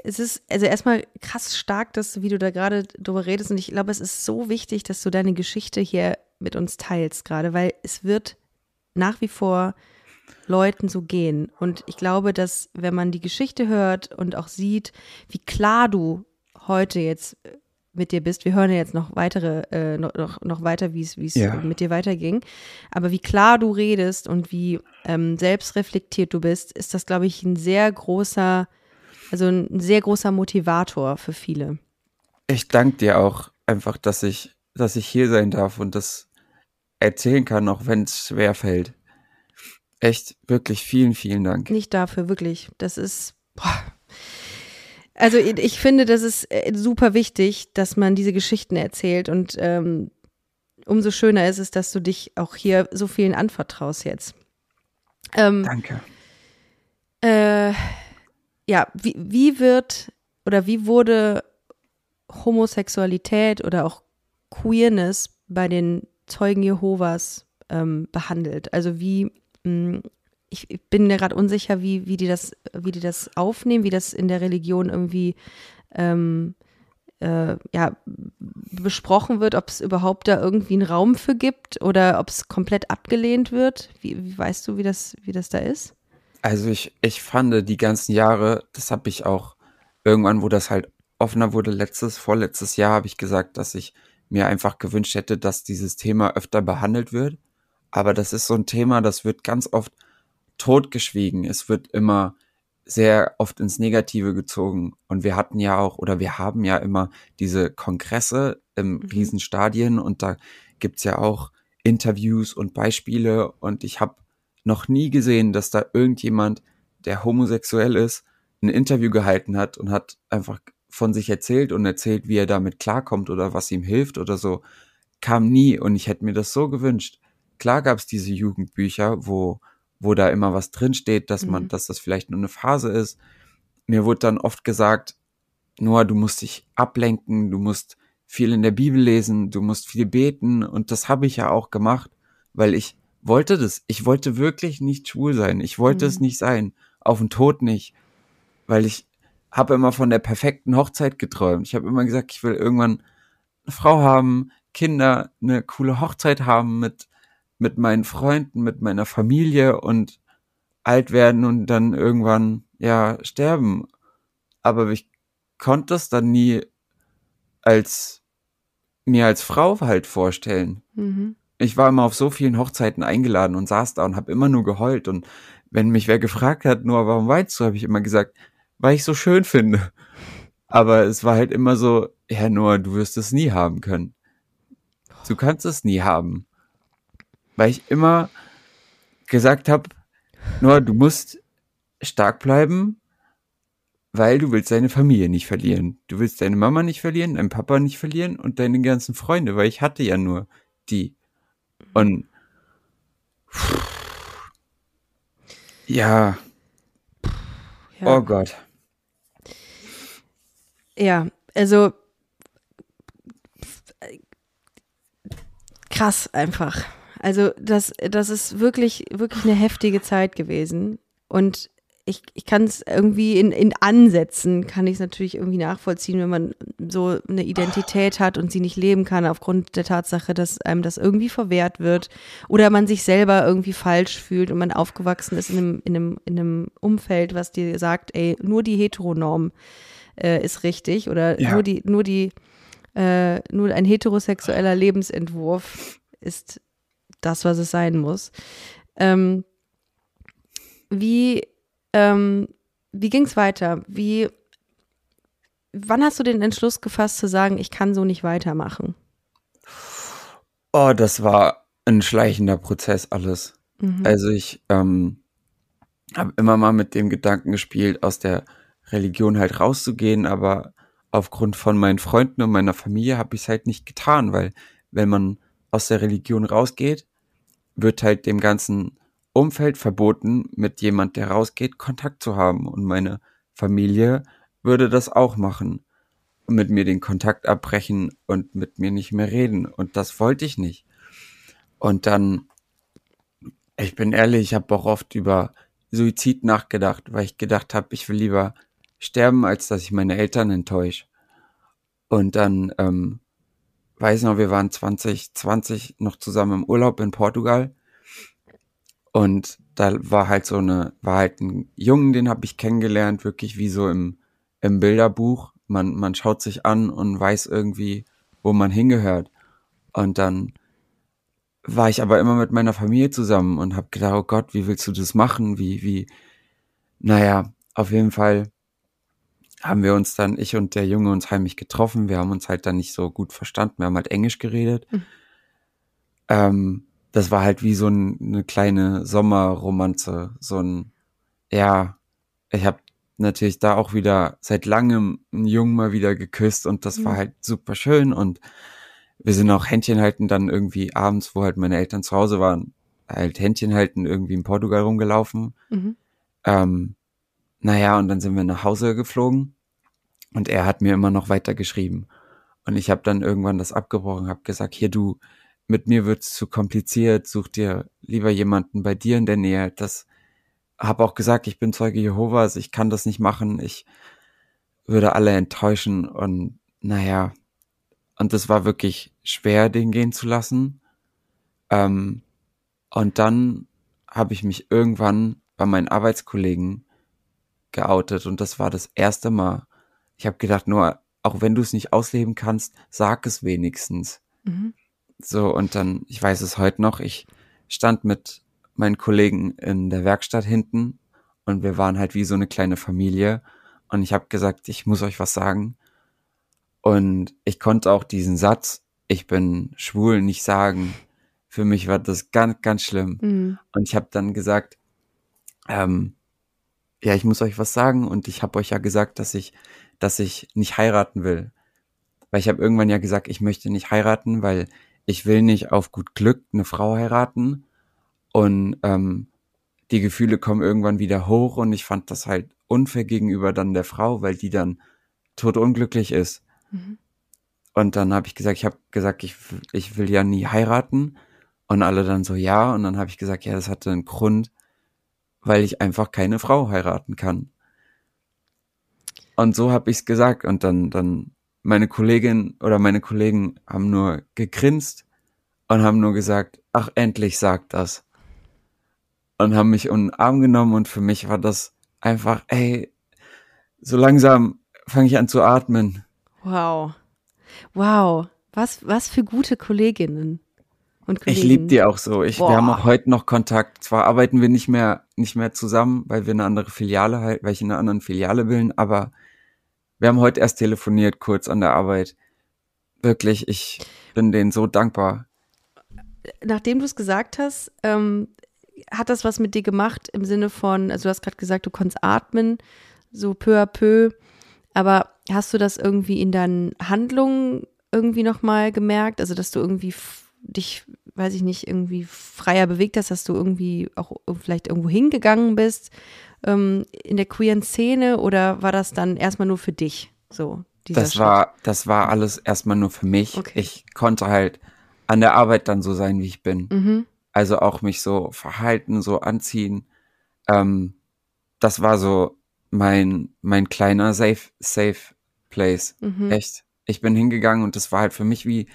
es ist also erstmal krass stark, dass wie du da gerade drüber redest und ich glaube, es ist so wichtig, dass du deine Geschichte hier mit uns teilst gerade, weil es wird nach wie vor Leuten so gehen und ich glaube, dass wenn man die Geschichte hört und auch sieht, wie klar du heute jetzt mit dir bist. Wir hören ja jetzt noch weitere, äh, noch, noch, noch weiter, wie es ja. mit dir weiterging. Aber wie klar du redest und wie ähm, selbstreflektiert du bist, ist das, glaube ich, ein sehr großer, also ein sehr großer Motivator für viele. Ich danke dir auch einfach, dass ich, dass ich hier sein darf und das erzählen kann, auch wenn es schwer fällt. Echt, wirklich vielen, vielen Dank. Nicht dafür, wirklich. Das ist, boah, also ich finde, das ist äh, super wichtig, dass man diese Geschichten erzählt und ähm, umso schöner ist es, dass du dich auch hier so vielen anvertraust jetzt. Ähm, Danke. Äh, ja, wie, wie wird oder wie wurde Homosexualität oder auch Queerness bei den Zeugen Jehovas ähm, behandelt? Also wie, ich bin mir gerade unsicher, wie, wie, die das, wie die das aufnehmen, wie das in der Religion irgendwie ähm, äh, ja, besprochen wird, ob es überhaupt da irgendwie einen Raum für gibt oder ob es komplett abgelehnt wird. Wie, wie, weißt du, wie das, wie das da ist? Also ich, ich fand die ganzen Jahre, das habe ich auch irgendwann, wo das halt offener wurde, letztes, vorletztes Jahr, habe ich gesagt, dass ich mir einfach gewünscht hätte, dass dieses Thema öfter behandelt wird. Aber das ist so ein Thema, das wird ganz oft totgeschwiegen. Es wird immer sehr oft ins Negative gezogen. Und wir hatten ja auch, oder wir haben ja immer diese Kongresse im mhm. Riesenstadien und da gibt's ja auch Interviews und Beispiele und ich habe noch nie gesehen, dass da irgendjemand, der homosexuell ist, ein Interview gehalten hat und hat einfach von sich erzählt und erzählt, wie er damit klarkommt oder was ihm hilft oder so. Kam nie und ich hätte mir das so gewünscht. Klar gab's diese Jugendbücher, wo, wo da immer was drinsteht, dass man, mhm. dass das vielleicht nur eine Phase ist. Mir wurde dann oft gesagt, Noah, du musst dich ablenken, du musst viel in der Bibel lesen, du musst viel beten und das habe ich ja auch gemacht, weil ich wollte das. Ich wollte wirklich nicht schwul sein. Ich wollte mhm. es nicht sein. Auf den Tod nicht. Weil ich habe immer von der perfekten Hochzeit geträumt. Ich habe immer gesagt, ich will irgendwann eine Frau haben, Kinder, eine coole Hochzeit haben mit, mit meinen Freunden, mit meiner Familie und alt werden und dann irgendwann, ja, sterben. Aber ich konnte es dann nie als, mir als Frau halt vorstellen. Mhm ich war immer auf so vielen Hochzeiten eingeladen und saß da und habe immer nur geheult. Und wenn mich wer gefragt hat, nur warum weinst du, habe ich immer gesagt, weil ich so schön finde. Aber es war halt immer so, Herr Noah, du wirst es nie haben können. Du kannst es nie haben. Weil ich immer gesagt habe, Noah, du musst stark bleiben, weil du willst deine Familie nicht verlieren. Du willst deine Mama nicht verlieren, deinen Papa nicht verlieren und deine ganzen Freunde, weil ich hatte ja nur die. Und ja. ja. Oh Gott. Ja, also krass einfach. Also das, das ist wirklich, wirklich eine heftige Zeit gewesen. Und ich, ich kann es irgendwie in, in Ansätzen, kann ich es natürlich irgendwie nachvollziehen, wenn man so eine Identität hat und sie nicht leben kann aufgrund der Tatsache, dass einem das irgendwie verwehrt wird oder man sich selber irgendwie falsch fühlt und man aufgewachsen ist in einem, in einem, in einem Umfeld, was dir sagt, ey, nur die Heteronorm äh, ist richtig oder ja. nur die, nur die, äh, nur ein heterosexueller Lebensentwurf ist das, was es sein muss. Ähm, wie ähm, wie ging es weiter? Wie, wann hast du den Entschluss gefasst zu sagen, ich kann so nicht weitermachen? Oh, das war ein schleichender Prozess alles. Mhm. Also ich ähm, habe immer mal mit dem Gedanken gespielt, aus der Religion halt rauszugehen, aber aufgrund von meinen Freunden und meiner Familie habe ich es halt nicht getan, weil wenn man aus der Religion rausgeht, wird halt dem Ganzen Umfeld verboten, mit jemand, der rausgeht, Kontakt zu haben. Und meine Familie würde das auch machen. Mit mir den Kontakt abbrechen und mit mir nicht mehr reden. Und das wollte ich nicht. Und dann, ich bin ehrlich, ich habe auch oft über Suizid nachgedacht, weil ich gedacht habe, ich will lieber sterben, als dass ich meine Eltern enttäusche. Und dann, ähm, weiß noch, wir waren 2020 noch zusammen im Urlaub in Portugal und da war halt so eine, war halt ein Jungen, den habe ich kennengelernt, wirklich wie so im, im Bilderbuch. Man, man schaut sich an und weiß irgendwie, wo man hingehört. Und dann war ich aber immer mit meiner Familie zusammen und habe gedacht, oh Gott, wie willst du das machen? Wie, wie, naja, auf jeden Fall haben wir uns dann, ich und der Junge, uns heimlich getroffen. Wir haben uns halt dann nicht so gut verstanden. Wir haben halt Englisch geredet. Mhm. Ähm, das war halt wie so ein, eine kleine Sommerromanze, so ein, ja, ich habe natürlich da auch wieder seit langem einen Jungen mal wieder geküsst und das mhm. war halt super schön und wir sind auch Händchen halten dann irgendwie abends, wo halt meine Eltern zu Hause waren, halt Händchen halten irgendwie in Portugal rumgelaufen. Mhm. Ähm, naja, und dann sind wir nach Hause geflogen und er hat mir immer noch weiter geschrieben. Und ich habe dann irgendwann das abgebrochen, habe gesagt, hier du, mit mir wird's zu kompliziert, such dir lieber jemanden bei dir in der Nähe. Das habe auch gesagt, ich bin Zeuge Jehovas, ich kann das nicht machen, ich würde alle enttäuschen und naja, und das war wirklich schwer, den gehen zu lassen. Ähm, und dann habe ich mich irgendwann bei meinen Arbeitskollegen geoutet und das war das erste Mal. ich habe gedacht, nur auch wenn du es nicht ausleben kannst, sag es wenigstens. Mhm. So, und dann, ich weiß es heute noch, ich stand mit meinen Kollegen in der Werkstatt hinten und wir waren halt wie so eine kleine Familie. Und ich habe gesagt, ich muss euch was sagen. Und ich konnte auch diesen Satz, ich bin schwul, nicht sagen. Für mich war das ganz, ganz schlimm. Mhm. Und ich habe dann gesagt, ähm, ja, ich muss euch was sagen. Und ich habe euch ja gesagt, dass ich, dass ich nicht heiraten will. Weil ich habe irgendwann ja gesagt, ich möchte nicht heiraten, weil ich will nicht auf gut Glück eine Frau heiraten. Und ähm, die Gefühle kommen irgendwann wieder hoch und ich fand das halt unfair gegenüber dann der Frau, weil die dann totunglücklich ist. Mhm. Und dann habe ich gesagt, ich habe gesagt, ich, ich will ja nie heiraten. Und alle dann so, ja. Und dann habe ich gesagt, ja, das hatte einen Grund, weil ich einfach keine Frau heiraten kann. Und so habe ich es gesagt. Und dann, dann meine Kollegin oder meine Kollegen haben nur gegrinst und haben nur gesagt, ach, endlich sagt das. Und haben mich in den Arm genommen und für mich war das einfach, ey, so langsam fange ich an zu atmen. Wow. Wow. Was, was für gute Kolleginnen und Kollegen. Ich liebe die auch so. Ich, wir haben auch heute noch Kontakt. Zwar arbeiten wir nicht mehr, nicht mehr zusammen, weil wir eine andere Filiale halt, weil ich in einer anderen Filiale bin, aber wir haben heute erst telefoniert, kurz an der Arbeit. Wirklich, ich bin denen so dankbar. Nachdem du es gesagt hast, ähm, hat das was mit dir gemacht im Sinne von, also du hast gerade gesagt, du konntest atmen, so peu à peu, aber hast du das irgendwie in deinen Handlungen irgendwie nochmal gemerkt? Also, dass du irgendwie dich, weiß ich nicht, irgendwie freier bewegt hast, dass du irgendwie auch vielleicht irgendwo hingegangen bist ähm, in der queeren Szene oder war das dann erstmal nur für dich? So, Das Schritt? war, das war alles erstmal nur für mich. Okay. Ich konnte halt an der Arbeit dann so sein, wie ich bin. Mhm. Also auch mich so verhalten, so anziehen. Ähm, das war so mein, mein kleiner safe, safe place. Mhm. Echt. Ich bin hingegangen und das war halt für mich wie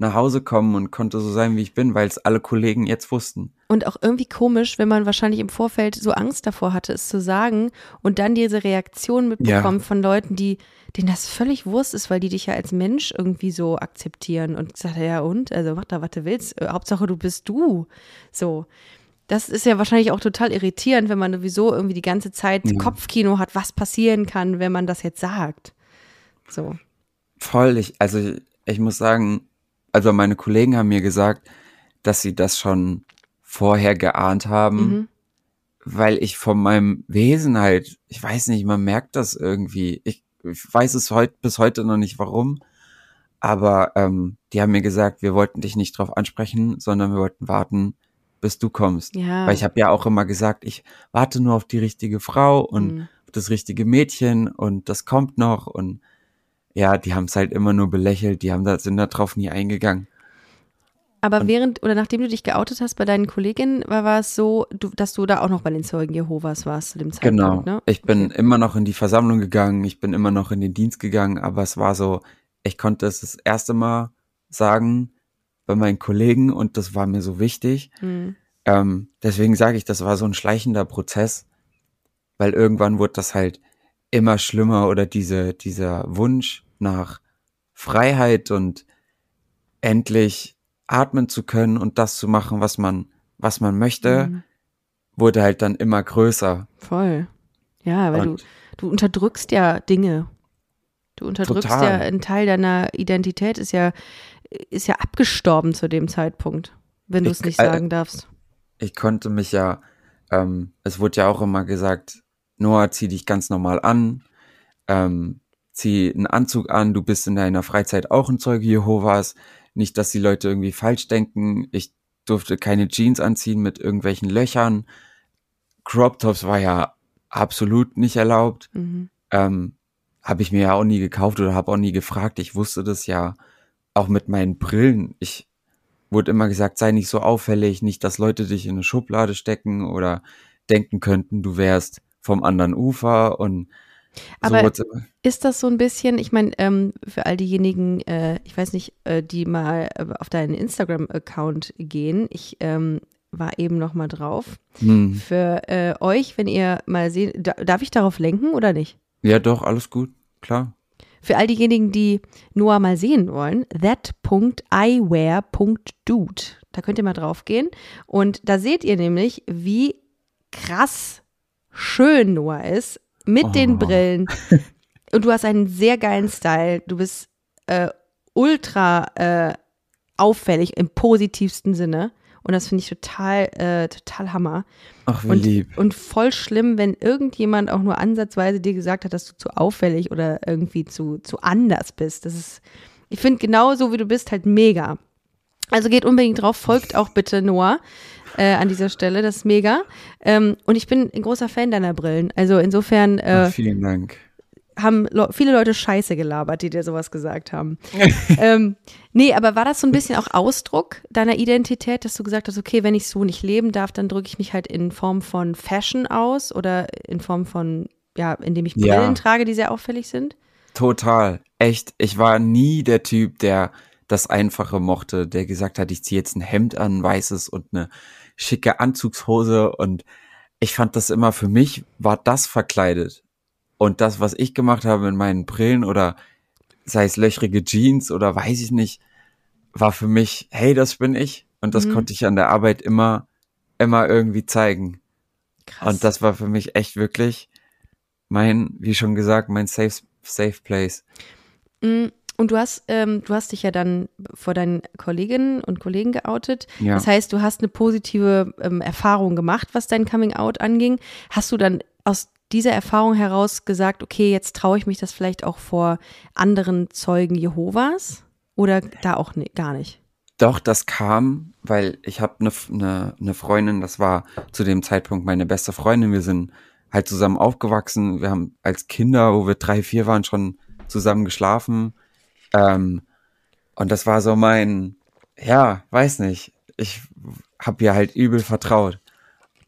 nach Hause kommen und konnte so sein, wie ich bin, weil es alle Kollegen jetzt wussten. Und auch irgendwie komisch, wenn man wahrscheinlich im Vorfeld so Angst davor hatte, es zu sagen und dann diese Reaktion mitbekommt von Leuten, die, denen das völlig Wurst ist, weil die dich ja als Mensch irgendwie so akzeptieren und gesagt, ja und, also mach da, was du willst, Äh, Hauptsache du bist du. So. Das ist ja wahrscheinlich auch total irritierend, wenn man sowieso irgendwie die ganze Zeit Ja. Kopfkino hat, was passieren kann, wenn man das jetzt sagt. So. Voll, ich, also ich, ich muss sagen, also meine Kollegen haben mir gesagt, dass sie das schon vorher geahnt haben, Mhm. weil ich von meinem Wesen halt, ich weiß nicht, man merkt das irgendwie. Ich, ich weiß es heut, bis heute noch nicht warum, aber ähm, die haben mir gesagt, wir wollten dich nicht drauf ansprechen, sondern wir wollten warten, bis du kommst. Ja. Weil ich habe ja auch immer gesagt, ich warte nur auf die richtige Frau und Mhm. das richtige Mädchen und das kommt noch und ja, die haben es halt immer nur belächelt, die haben da, sind da drauf nie eingegangen. Aber Und- während oder nachdem du dich geoutet hast bei deinen Kolleginnen, war, war es so, du, dass du da auch noch bei den Zeugen Jehovas warst zu dem Zeitpunkt, Genau. ne? Ich bin Okay. immer noch in die Versammlung gegangen, ich bin immer noch in den Dienst gegangen, aber es war so, ich konnte es das erste Mal sagen bei meinen Kollegen und das war mir so wichtig. Mhm. Ähm, deswegen sage ich, das war so ein schleichender Prozess, weil irgendwann wurde das halt immer schlimmer oder diese, dieser Wunsch nach Freiheit und endlich atmen zu können und das zu machen, was man, was man möchte, Mhm. wurde halt dann immer größer. Voll. Ja, weil du, Und du unterdrückst ja Dinge. Du unterdrückst Total. ja einen Teil deiner Identität ist ja, ist ja abgestorben zu dem Zeitpunkt, wenn du es Ich- nicht äh, sagen darfst. ich konnte mich ja, ähm, es wurde ja auch immer gesagt, Noah, zieh dich ganz normal an, ähm, zieh einen Anzug an, du bist in deiner Freizeit auch ein Zeuge Jehovas. Nicht, dass die Leute irgendwie falsch denken. Ich durfte keine Jeans anziehen mit irgendwelchen Löchern. Crop Tops war ja absolut nicht erlaubt. Mhm. Ähm, habe ich mir ja auch nie gekauft oder habe auch nie gefragt. Ich wusste das ja auch mit meinen Brillen. Ich wurde immer gesagt, sei nicht so auffällig, nicht, dass Leute dich in eine Schublade stecken oder denken könnten, du wärst vom anderen Ufer und Aber- so. Ist das so ein bisschen, ich meine, ähm, für all diejenigen, äh, ich weiß nicht, äh, die mal äh, auf deinen Instagram-Account gehen, ich ähm, war eben noch mal drauf. Hm. Für äh, euch, wenn ihr mal seht, da, darf ich darauf lenken oder nicht? Ja, doch, alles gut, klar. Für all diejenigen, die Noah mal sehen wollen, that.eyewear.dude. Da könnt ihr mal drauf gehen. Und da seht ihr nämlich, wie krass schön Noah ist mit Oh. den Brillen. Und du hast einen sehr geilen Style. Du bist äh, ultra äh, auffällig im positivsten Sinne. Und das finde ich total, äh, total Hammer. Ach, wie Und, lieb. und voll schlimm, wenn irgendjemand auch nur ansatzweise dir gesagt hat, dass du zu auffällig oder irgendwie zu, zu anders bist. Das ist, ich finde genau so, wie du bist, halt mega. Also geht unbedingt drauf, folgt auch bitte Noah äh, an dieser Stelle, das ist mega. Ähm, und ich bin ein großer Fan deiner Brillen. Also insofern äh, Ach, vielen Dank. haben Le viele Leute Scheiße gelabert, die dir sowas gesagt haben. ähm, nee, aber war das so ein bisschen auch Ausdruck deiner Identität, dass du gesagt hast, okay, wenn ich so nicht leben darf, dann drücke ich mich halt in Form von Fashion aus oder in Form von, ja, indem ich Ja. Brillen trage, die sehr auffällig sind? Total. Echt. Ich war nie der Typ, der das Einfache mochte, der gesagt hat, ich ziehe jetzt ein Hemd an, weißes und eine schicke Anzugshose und ich fand das immer für mich war das verkleidet. Und das, was ich gemacht habe in meinen Brillen oder sei es löchrige Jeans oder weiß ich nicht, war für mich, hey, das bin ich. Und das Mhm. konnte ich an der Arbeit immer, immer irgendwie zeigen. Krass. Und das war für mich echt wirklich mein, wie schon gesagt, mein safe, safe place. Und du hast, ähm, du hast dich ja dann vor deinen Kolleginnen und Kollegen geoutet. Ja. Das heißt, du hast eine positive ähm, Erfahrung gemacht, was dein Coming Out anging. Hast du dann aus dieser Erfahrung heraus gesagt, okay, jetzt traue ich mich das vielleicht auch vor anderen Zeugen Jehovas? Oder da auch ni- gar nicht? Doch, das kam, weil ich habe eine ne, ne Freundin, das war zu dem Zeitpunkt meine beste Freundin. Wir sind halt zusammen aufgewachsen. Wir haben als Kinder, wo wir drei, vier waren, schon zusammen geschlafen. Ähm, und das war so mein, ja, weiß nicht. Ich habe ihr halt übel vertraut.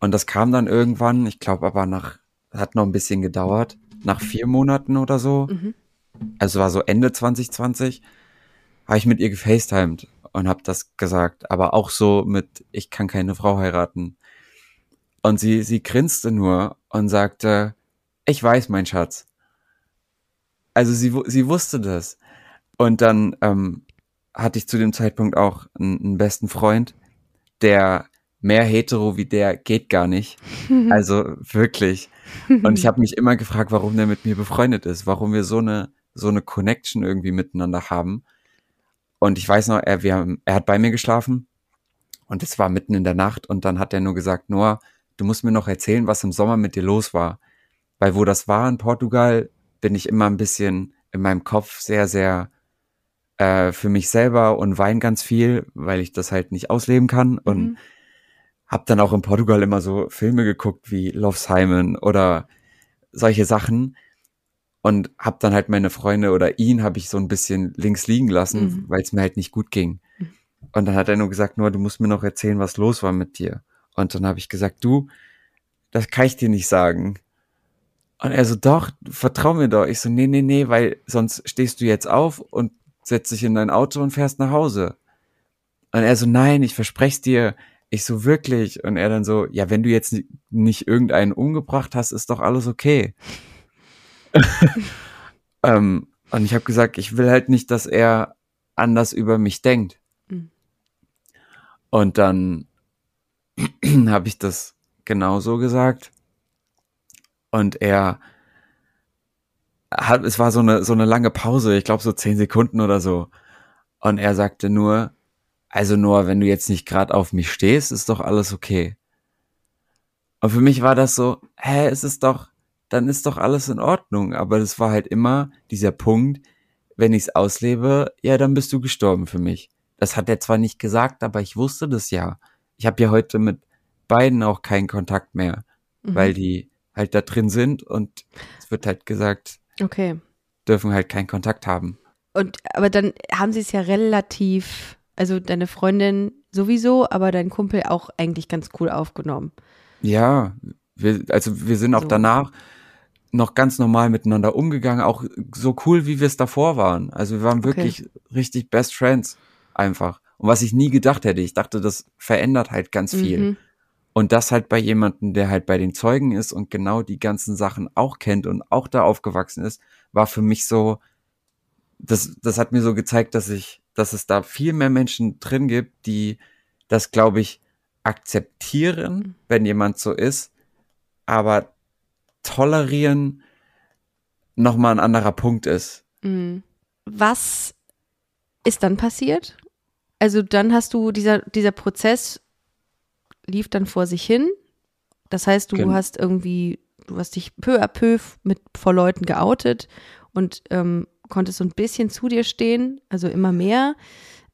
Und das kam dann irgendwann, ich glaube aber nach, hat noch ein bisschen gedauert, nach vier Monaten oder so. Mhm. Also war so Ende 2020, habe ich mit ihr gefacetimed und habe das gesagt, aber auch so mit, ich kann keine Frau heiraten. Und sie, sie grinste nur und sagte, ich weiß, mein Schatz. Also sie, sie wusste das. Und dann ähm, hatte ich zu dem Zeitpunkt auch einen, einen besten Freund, der mehr hetero wie der geht gar nicht. Also wirklich. Und ich habe mich immer gefragt, warum der mit mir befreundet ist, warum wir so eine so eine Connection irgendwie miteinander haben. Und ich weiß noch, er, wir haben, er hat bei mir geschlafen und es war mitten in der Nacht und dann hat er nur gesagt, Noah, du musst mir noch erzählen, was im Sommer mit dir los war. Weil wo das war in Portugal, bin ich immer ein bisschen in meinem Kopf sehr, sehr äh, für mich selber und wein ganz viel, weil ich das halt nicht ausleben kann und Mhm. hab dann auch in Portugal immer so Filme geguckt wie Love Simon oder solche Sachen und hab dann halt meine Freunde oder ihn habe ich so ein bisschen links liegen lassen, Mhm. weil es mir halt nicht gut ging. Und dann hat er nur gesagt, nur du musst mir noch erzählen, was los war mit dir. Und dann habe ich gesagt, du, das kann ich dir nicht sagen. Und er so, doch, vertrau mir doch. Ich so, nee, nee, nee, weil sonst stehst du jetzt auf und setzt dich in dein Auto und fährst nach Hause. Und er so, nein, ich versprech's dir. Ich so, wirklich. Und er dann so, ja, wenn du jetzt ni- nicht irgendeinen umgebracht hast, ist doch alles okay. ähm, und ich habe gesagt, ich will halt nicht, dass er anders über mich denkt. Mhm. Und dann habe ich das genauso gesagt. Und er hat, es war so eine, so eine lange Pause, ich glaube so zehn Sekunden oder so. Und er sagte nur, also nur, wenn du jetzt nicht gerade auf mich stehst, ist doch alles okay. Und für mich war das so, hä, es ist doch, dann ist doch alles in Ordnung. Aber das war halt immer dieser Punkt, wenn ich es auslebe, ja, dann bist du gestorben für mich. Das hat er zwar nicht gesagt, aber ich wusste das ja. Ich habe ja heute mit beiden auch keinen Kontakt mehr, Mhm. weil die halt da drin sind und es wird halt gesagt, Okay. dürfen halt keinen Kontakt haben. Und aber dann haben sie es ja relativ, also deine Freundin sowieso, aber dein Kumpel auch eigentlich ganz cool aufgenommen. Ja, wir, also wir sind auch So. danach noch ganz normal miteinander umgegangen, auch so cool, wie wir es davor waren. Also wir waren Okay. wirklich richtig Best Friends einfach. Und was ich nie gedacht hätte, ich dachte, das verändert halt ganz viel. Mhm. Und das halt bei jemandem, der halt bei den Zeugen ist und genau die ganzen Sachen auch kennt und auch da aufgewachsen ist, war für mich so, das, das hat mir so gezeigt, dass ich, dass es da viel mehr Menschen drin gibt, die das, glaube ich, akzeptieren, wenn jemand so ist, aber tolerieren nochmal ein anderer Punkt ist. Mhm. Was ist dann passiert? Also dann hast du, dieser, dieser Prozess lief dann vor sich hin. Das heißt, du Genau. hast irgendwie, du hast dich peu à peu mit vor Leuten geoutet und ähm, konntest so ein bisschen zu dir stehen, also immer mehr.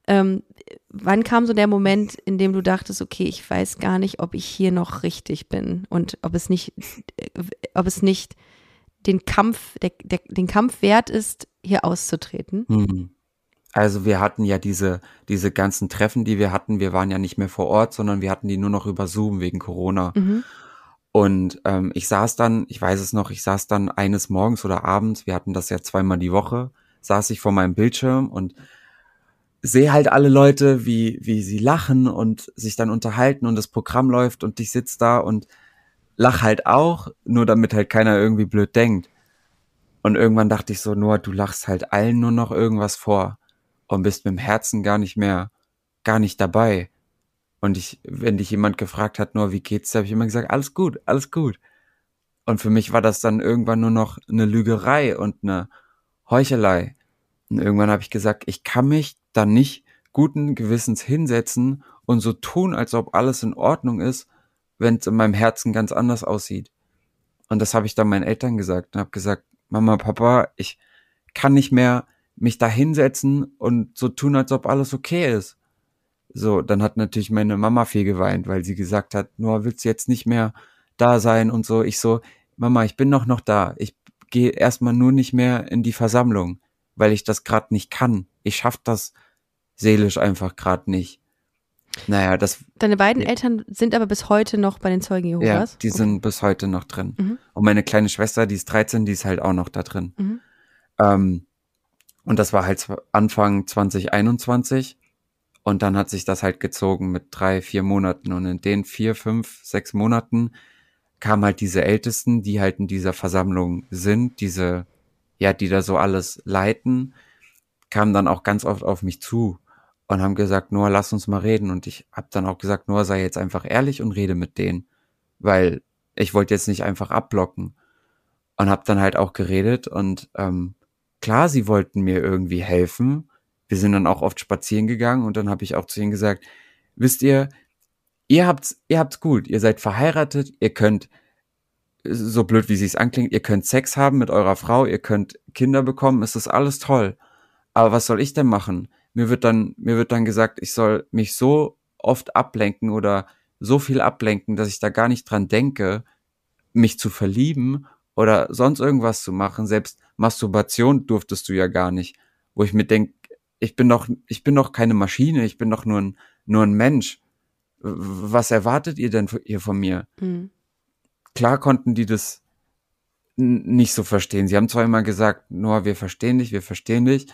Ähm, wann kam so der Moment, in dem du dachtest, okay, ich weiß gar nicht, ob ich hier noch richtig bin und ob es nicht, äh, ob es nicht den Kampf, der, der, den Kampf wert ist, hier auszutreten? Hm. Also wir hatten ja diese, diese ganzen Treffen, die wir hatten, wir waren ja nicht mehr vor Ort, sondern wir hatten die nur noch über Zoom wegen Corona. Mhm. Und ähm, ich saß dann, ich weiß es noch, ich saß dann eines Morgens oder abends, wir hatten das ja zweimal die Woche, saß ich vor meinem Bildschirm und sehe halt alle Leute, wie, wie sie lachen und sich dann unterhalten und das Programm läuft und ich sitz da und lach halt auch, nur damit halt keiner irgendwie blöd denkt. Und irgendwann dachte ich so, Noah, du lachst halt allen nur noch irgendwas vor und bist mit dem Herzen gar nicht mehr, gar nicht dabei. Und ich, wenn dich jemand gefragt hat, nur wie geht's, habe ich immer gesagt, alles gut, alles gut. Und für mich war das dann irgendwann nur noch eine Lügerei und eine Heuchelei. Und irgendwann habe ich gesagt, ich kann mich dann nicht guten Gewissens hinsetzen und so tun, als ob alles in Ordnung ist, wenn es in meinem Herzen ganz anders aussieht. Und das habe ich dann meinen Eltern gesagt und habe gesagt, Mama, Papa, ich kann nicht mehr mich da hinsetzen und so tun, als ob alles okay ist. So, dann hat natürlich meine Mama viel geweint, weil sie gesagt hat, Noah, willst du jetzt nicht mehr da sein und so. Ich so, Mama, ich bin doch noch da. Ich gehe erstmal nur nicht mehr in die Versammlung, weil ich das gerade nicht kann. Ich schaff das seelisch einfach gerade nicht. Naja, das, Deine beiden Ja. Eltern sind aber bis heute noch bei den Zeugen ja, Jehovas? die sind bis heute noch drin. Mhm. Und meine kleine Schwester, die ist 13, die ist halt auch noch da drin. Mhm. Ähm, und das war halt Anfang 2021. Und dann hat sich das halt gezogen mit drei, vier Monaten. Und in den vier, fünf, sechs Monaten kamen halt diese Ältesten, die halt in dieser Versammlung sind, diese, ja, die da so alles leiten, kamen dann auch ganz oft auf mich zu und haben gesagt, Noah, lass uns mal reden. Und ich habe dann auch gesagt, Noah, sei jetzt einfach ehrlich und rede mit denen, weil ich wollte jetzt nicht einfach abblocken. Und habe dann halt auch geredet und ähm, klar, sie wollten mir irgendwie helfen. Wir sind dann auch oft spazieren gegangen und dann habe ich auch zu ihnen gesagt, wisst ihr, ihr habt's, ihr habt's gut, ihr seid verheiratet, ihr könnt, so blöd wie sich's anklingt, ihr könnt Sex haben mit eurer Frau, ihr könnt Kinder bekommen, es ist alles toll. Aber was soll ich denn machen? Mir wird dann, mir wird dann gesagt, ich soll mich so oft ablenken oder so viel ablenken, dass ich da gar nicht dran denke, mich zu verlieben oder sonst irgendwas zu machen. Selbst Masturbation durftest du ja gar nicht. Wo ich mir denk, ich bin doch, ich bin doch keine Maschine, ich bin doch nur ein, nur ein Mensch. Was erwartet ihr denn hier von mir? Mhm. Klar konnten die das nicht so verstehen. Sie haben zwar immer gesagt, Noah, wir verstehen dich, wir verstehen dich,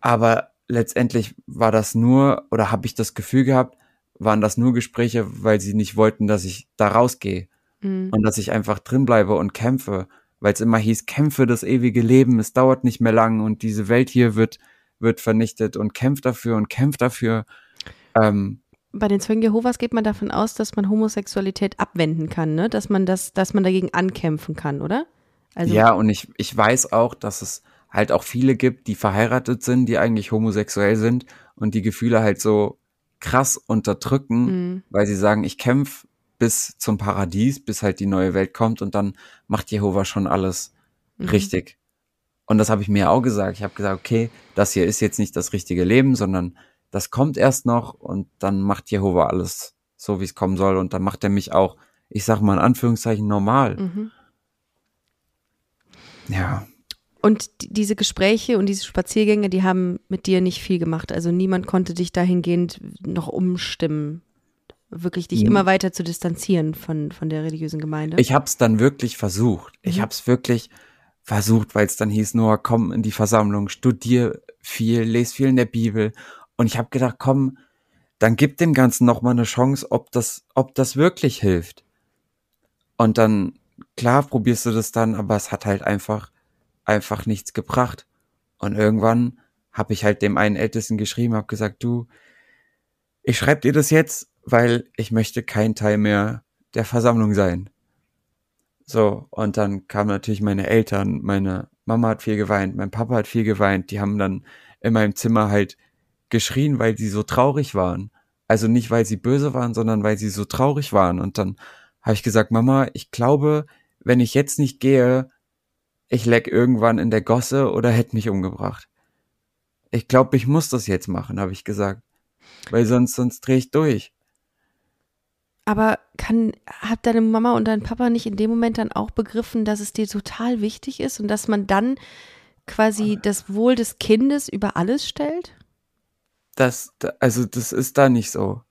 aber letztendlich war das nur, oder habe ich das Gefühl gehabt, waren das nur Gespräche, weil sie nicht wollten, dass ich da rausgehe Mhm. und dass ich einfach drin bleibe und kämpfe, weil es immer hieß, kämpfe das ewige Leben, es dauert nicht mehr lang und diese Welt hier wird, wird vernichtet und kämpf dafür und kämpf dafür. Ähm, Bei den Zeugen Jehovas geht man davon aus, dass man Homosexualität abwenden kann, ne? Dass man das, dass man dagegen ankämpfen kann, oder? Also, ja, und ich, ich weiß auch, dass es halt auch viele gibt, die verheiratet sind, die eigentlich homosexuell sind und die Gefühle halt so krass unterdrücken, Mhm. weil sie sagen, ich kämpfe bis zum Paradies, bis halt die neue Welt kommt und dann macht Jehova schon alles Mhm. richtig. Und das habe ich mir auch gesagt. Ich habe gesagt, okay, das hier ist jetzt nicht das richtige Leben, sondern das kommt erst noch und dann macht Jehova alles so, wie es kommen soll und dann macht er mich auch, ich sag mal in Anführungszeichen, normal. Mhm. Ja. Und die- diese Gespräche und diese Spaziergänge, die haben mit dir nicht viel gemacht. Also niemand konnte dich dahingehend noch umstimmen, wirklich dich Mhm. immer weiter zu distanzieren von, von der religiösen Gemeinde. Ich habe es dann wirklich versucht. Ich Mhm. habe es wirklich versucht, weil es dann hieß, Noah, komm in die Versammlung, studier viel, les viel in der Bibel. Und ich habe gedacht, komm, dann gib dem Ganzen noch mal eine Chance, ob das, ob das wirklich hilft. Und dann, klar, probierst du das dann, aber es hat halt einfach, einfach nichts gebracht. Und irgendwann habe ich halt dem einen Ältesten geschrieben, habe gesagt, du, ich schreibe dir das jetzt, weil ich möchte kein Teil mehr der Versammlung sein. So, und dann kamen natürlich meine Eltern, meine Mama hat viel geweint, mein Papa hat viel geweint, die haben dann in meinem Zimmer halt geschrien, weil sie so traurig waren. Also nicht, weil sie böse waren, sondern weil sie so traurig waren. Und dann habe ich gesagt, Mama, ich glaube, wenn ich jetzt nicht gehe, ich leck irgendwann in der Gosse oder hätte mich umgebracht. Ich glaube, ich muss das jetzt machen, habe ich gesagt. Weil sonst, sonst drehe ich durch. Aber kann, hat deine Mama und dein Papa nicht in dem Moment dann auch begriffen, dass es dir total wichtig ist und dass man dann quasi das Wohl des Kindes über alles stellt? Das, also das ist da nicht so.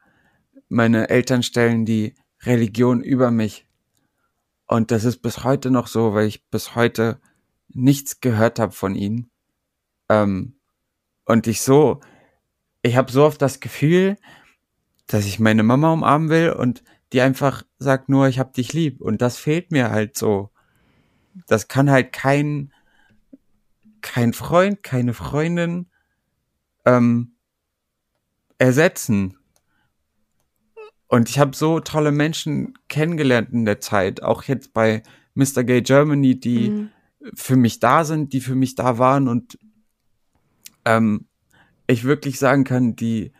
Meine Eltern stellen die Religion über mich. Und das ist bis heute noch so, weil ich bis heute nichts gehört habe von ihnen. Ähm, und ich so, ich habe so oft das Gefühl, dass ich meine Mama umarmen will und die einfach sagt nur, ich hab dich lieb. Und das fehlt mir halt so. Das kann halt kein, kein Freund, keine Freundin ähm, ersetzen. Und ich habe so tolle Menschen kennengelernt in der Zeit, auch jetzt bei Mr. Gay Germany, die mhm. für mich da sind, die für mich da waren und ähm, ich wirklich sagen kann, die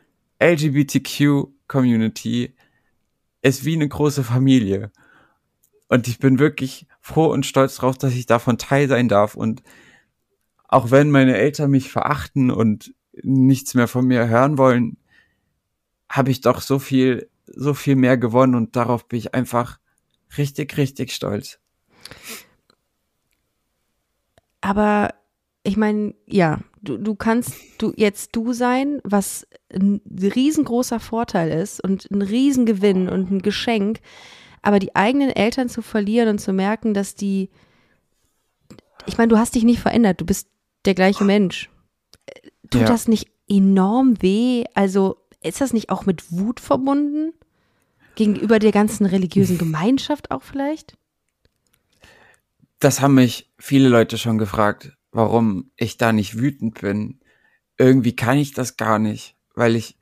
LGBTQ-Community ist wie eine große Familie. Und ich bin wirklich froh und stolz drauf, dass ich davon Teil sein darf. Und auch wenn meine Eltern mich verachten und nichts mehr von mir hören wollen, habe ich doch so viel, so viel mehr gewonnen und darauf bin ich einfach richtig, richtig stolz. Aber ich meine, ja, du, du kannst du jetzt du sein, was ein riesengroßer Vorteil ist und ein Riesengewinn und ein Geschenk, aber die eigenen Eltern zu verlieren und zu merken, dass die, ich meine, du hast dich nicht verändert, du bist der gleiche Mensch. Tut ja. das nicht enorm weh? Also ist das nicht auch mit Wut verbunden? Gegenüber der ganzen religiösen Gemeinschaft auch vielleicht? Das haben mich viele Leute schon gefragt warum ich da nicht wütend bin. Irgendwie kann ich das gar nicht, weil ich,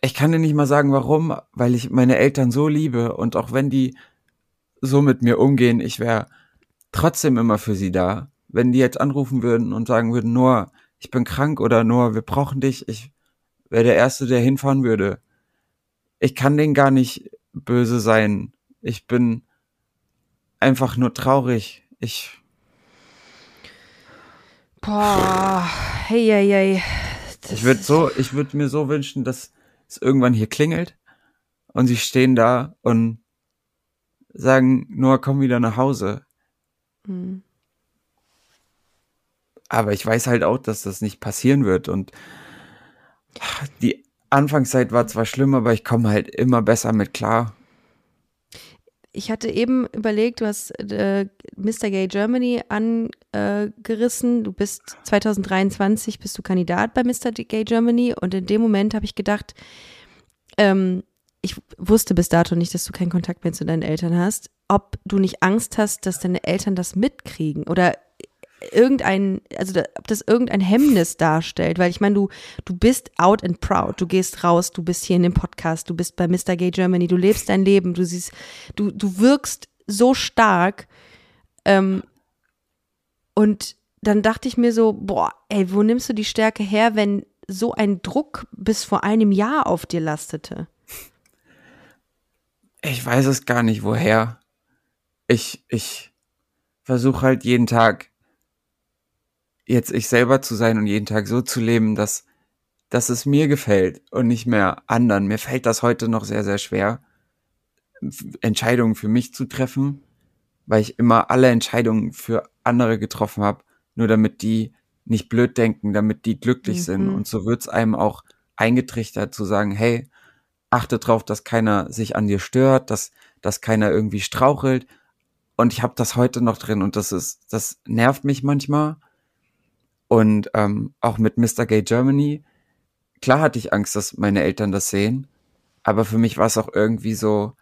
ich kann dir nicht mal sagen, warum, weil ich meine Eltern so liebe und auch wenn die so mit mir umgehen, ich wäre trotzdem immer für sie da. Wenn die jetzt anrufen würden und sagen würden, nur, ich bin krank oder nur, wir brauchen dich, ich wäre der Erste, der hinfahren würde. Ich kann denen gar nicht böse sein. Ich bin einfach nur traurig. Ich Boah, hey, hey, hey. ich würde so, ich würde mir so wünschen, dass es irgendwann hier klingelt und sie stehen da und sagen, Noah, komm wieder nach Hause. Mhm. Aber ich weiß halt auch, dass das nicht passieren wird und die Anfangszeit war zwar schlimm, aber ich komme halt immer besser mit klar ich hatte eben überlegt, du hast äh, Mr. Gay Germany angerissen. du bist 2023 bist du Kandidat bei Mr. Gay Germany und in dem Moment habe ich gedacht, ähm, ich wusste bis dato nicht, dass du keinen Kontakt mehr zu deinen Eltern hast, ob du nicht Angst hast, dass deine Eltern das mitkriegen oder irgendein, also ob das irgendein Hemmnis darstellt, weil ich meine, du, du bist out and proud, du gehst raus, du bist hier in dem Podcast, du bist bei Mr. Gay Germany, du lebst dein Leben, du siehst, du, du wirkst so stark. Ähm, und dann dachte ich mir so, boah, ey, wo nimmst du die Stärke her, wenn so ein Druck bis vor einem Jahr auf dir lastete? Ich weiß es gar nicht, woher. Ich, ich versuche halt jeden Tag jetzt ich selber zu sein und jeden Tag so zu leben, dass, dass es mir gefällt und nicht mehr anderen. Mir fällt das heute noch sehr, sehr schwer, Entscheidungen für mich zu treffen, weil ich immer alle Entscheidungen für andere getroffen habe, nur damit die nicht blöd denken, damit die glücklich mhm. sind. Und so wird's einem auch eingetrichtert zu sagen, hey, achte drauf, dass keiner sich an dir stört, dass, dass keiner irgendwie strauchelt. Und ich habe das heute noch drin und das ist, das nervt mich manchmal. Und ähm, auch mit Mr. Gay Germany, klar hatte ich Angst, dass meine Eltern das sehen, aber für mich war es auch irgendwie so,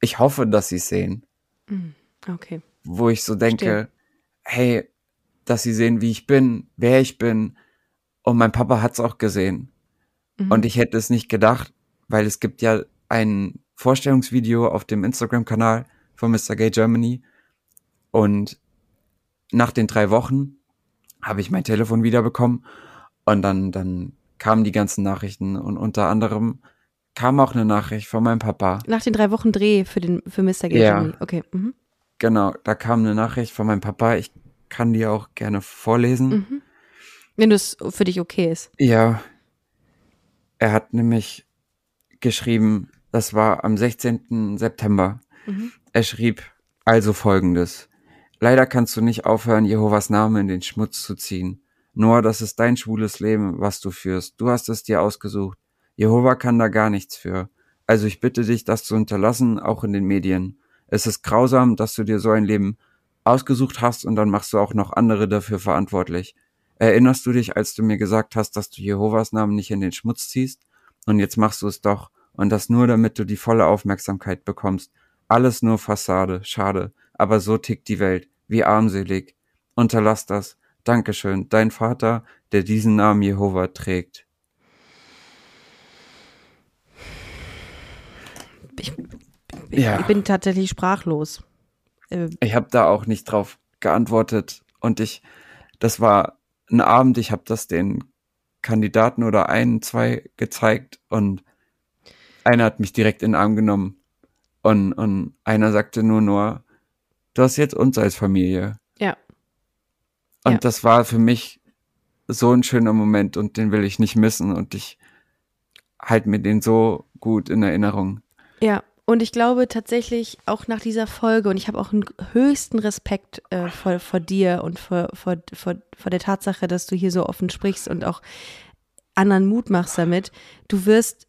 ich hoffe, dass sie es sehen. Mm, okay. Wo ich so denke, Stimmt. hey, dass sie sehen, wie ich bin, wer ich bin. Und mein Papa hat's auch gesehen. Mhm. Und ich hätte es nicht gedacht, weil es gibt ja ein Vorstellungsvideo auf dem Instagram-Kanal von Mr. Gay Germany. Und nach den drei Wochen habe ich mein Telefon wiederbekommen und dann, dann kamen die ganzen Nachrichten und unter anderem kam auch eine Nachricht von meinem Papa. Nach den drei Wochen Dreh für den für Mr. Gay Ja. Okay. Mhm. Genau, da kam eine Nachricht von meinem Papa. Ich kann die auch gerne vorlesen. Mhm. Wenn es für dich okay ist. Ja. Er hat nämlich geschrieben, das war am 16. September. Mhm. Er schrieb also folgendes. Leider kannst du nicht aufhören, Jehovas Namen in den Schmutz zu ziehen. Noah, das ist dein schwules Leben, was du führst. Du hast es dir ausgesucht. Jehova kann da gar nichts für. Also ich bitte dich, das zu unterlassen, auch in den Medien. Es ist grausam, dass du dir so ein Leben ausgesucht hast und dann machst du auch noch andere dafür verantwortlich. Erinnerst du dich, als du mir gesagt hast, dass du Jehovas Namen nicht in den Schmutz ziehst? Und jetzt machst du es doch. Und das nur, damit du die volle Aufmerksamkeit bekommst. Alles nur Fassade. Schade. Aber so tickt die Welt. Wie armselig. Unterlass das. Dankeschön. Dein Vater, der diesen Namen Jehova trägt. Ich, Ja. ich bin tatsächlich sprachlos. Äh, Ich habe da auch nicht drauf geantwortet. Und ich, das war ein Abend, ich habe das den Kandidaten oder ein, zwei gezeigt und einer hat mich direkt in den Arm genommen und, und einer sagte nur nur, du hast jetzt uns als Familie. Ja. Und Ja. das war für mich so ein schöner Moment und den will ich nicht missen und ich halte mir den so gut in Erinnerung. Ja, und ich glaube tatsächlich auch nach dieser Folge, und ich habe auch einen höchsten Respekt äh, vor, vor dir und vor, vor, vor, vor der Tatsache, dass du hier so offen sprichst und auch anderen Mut machst damit. Du wirst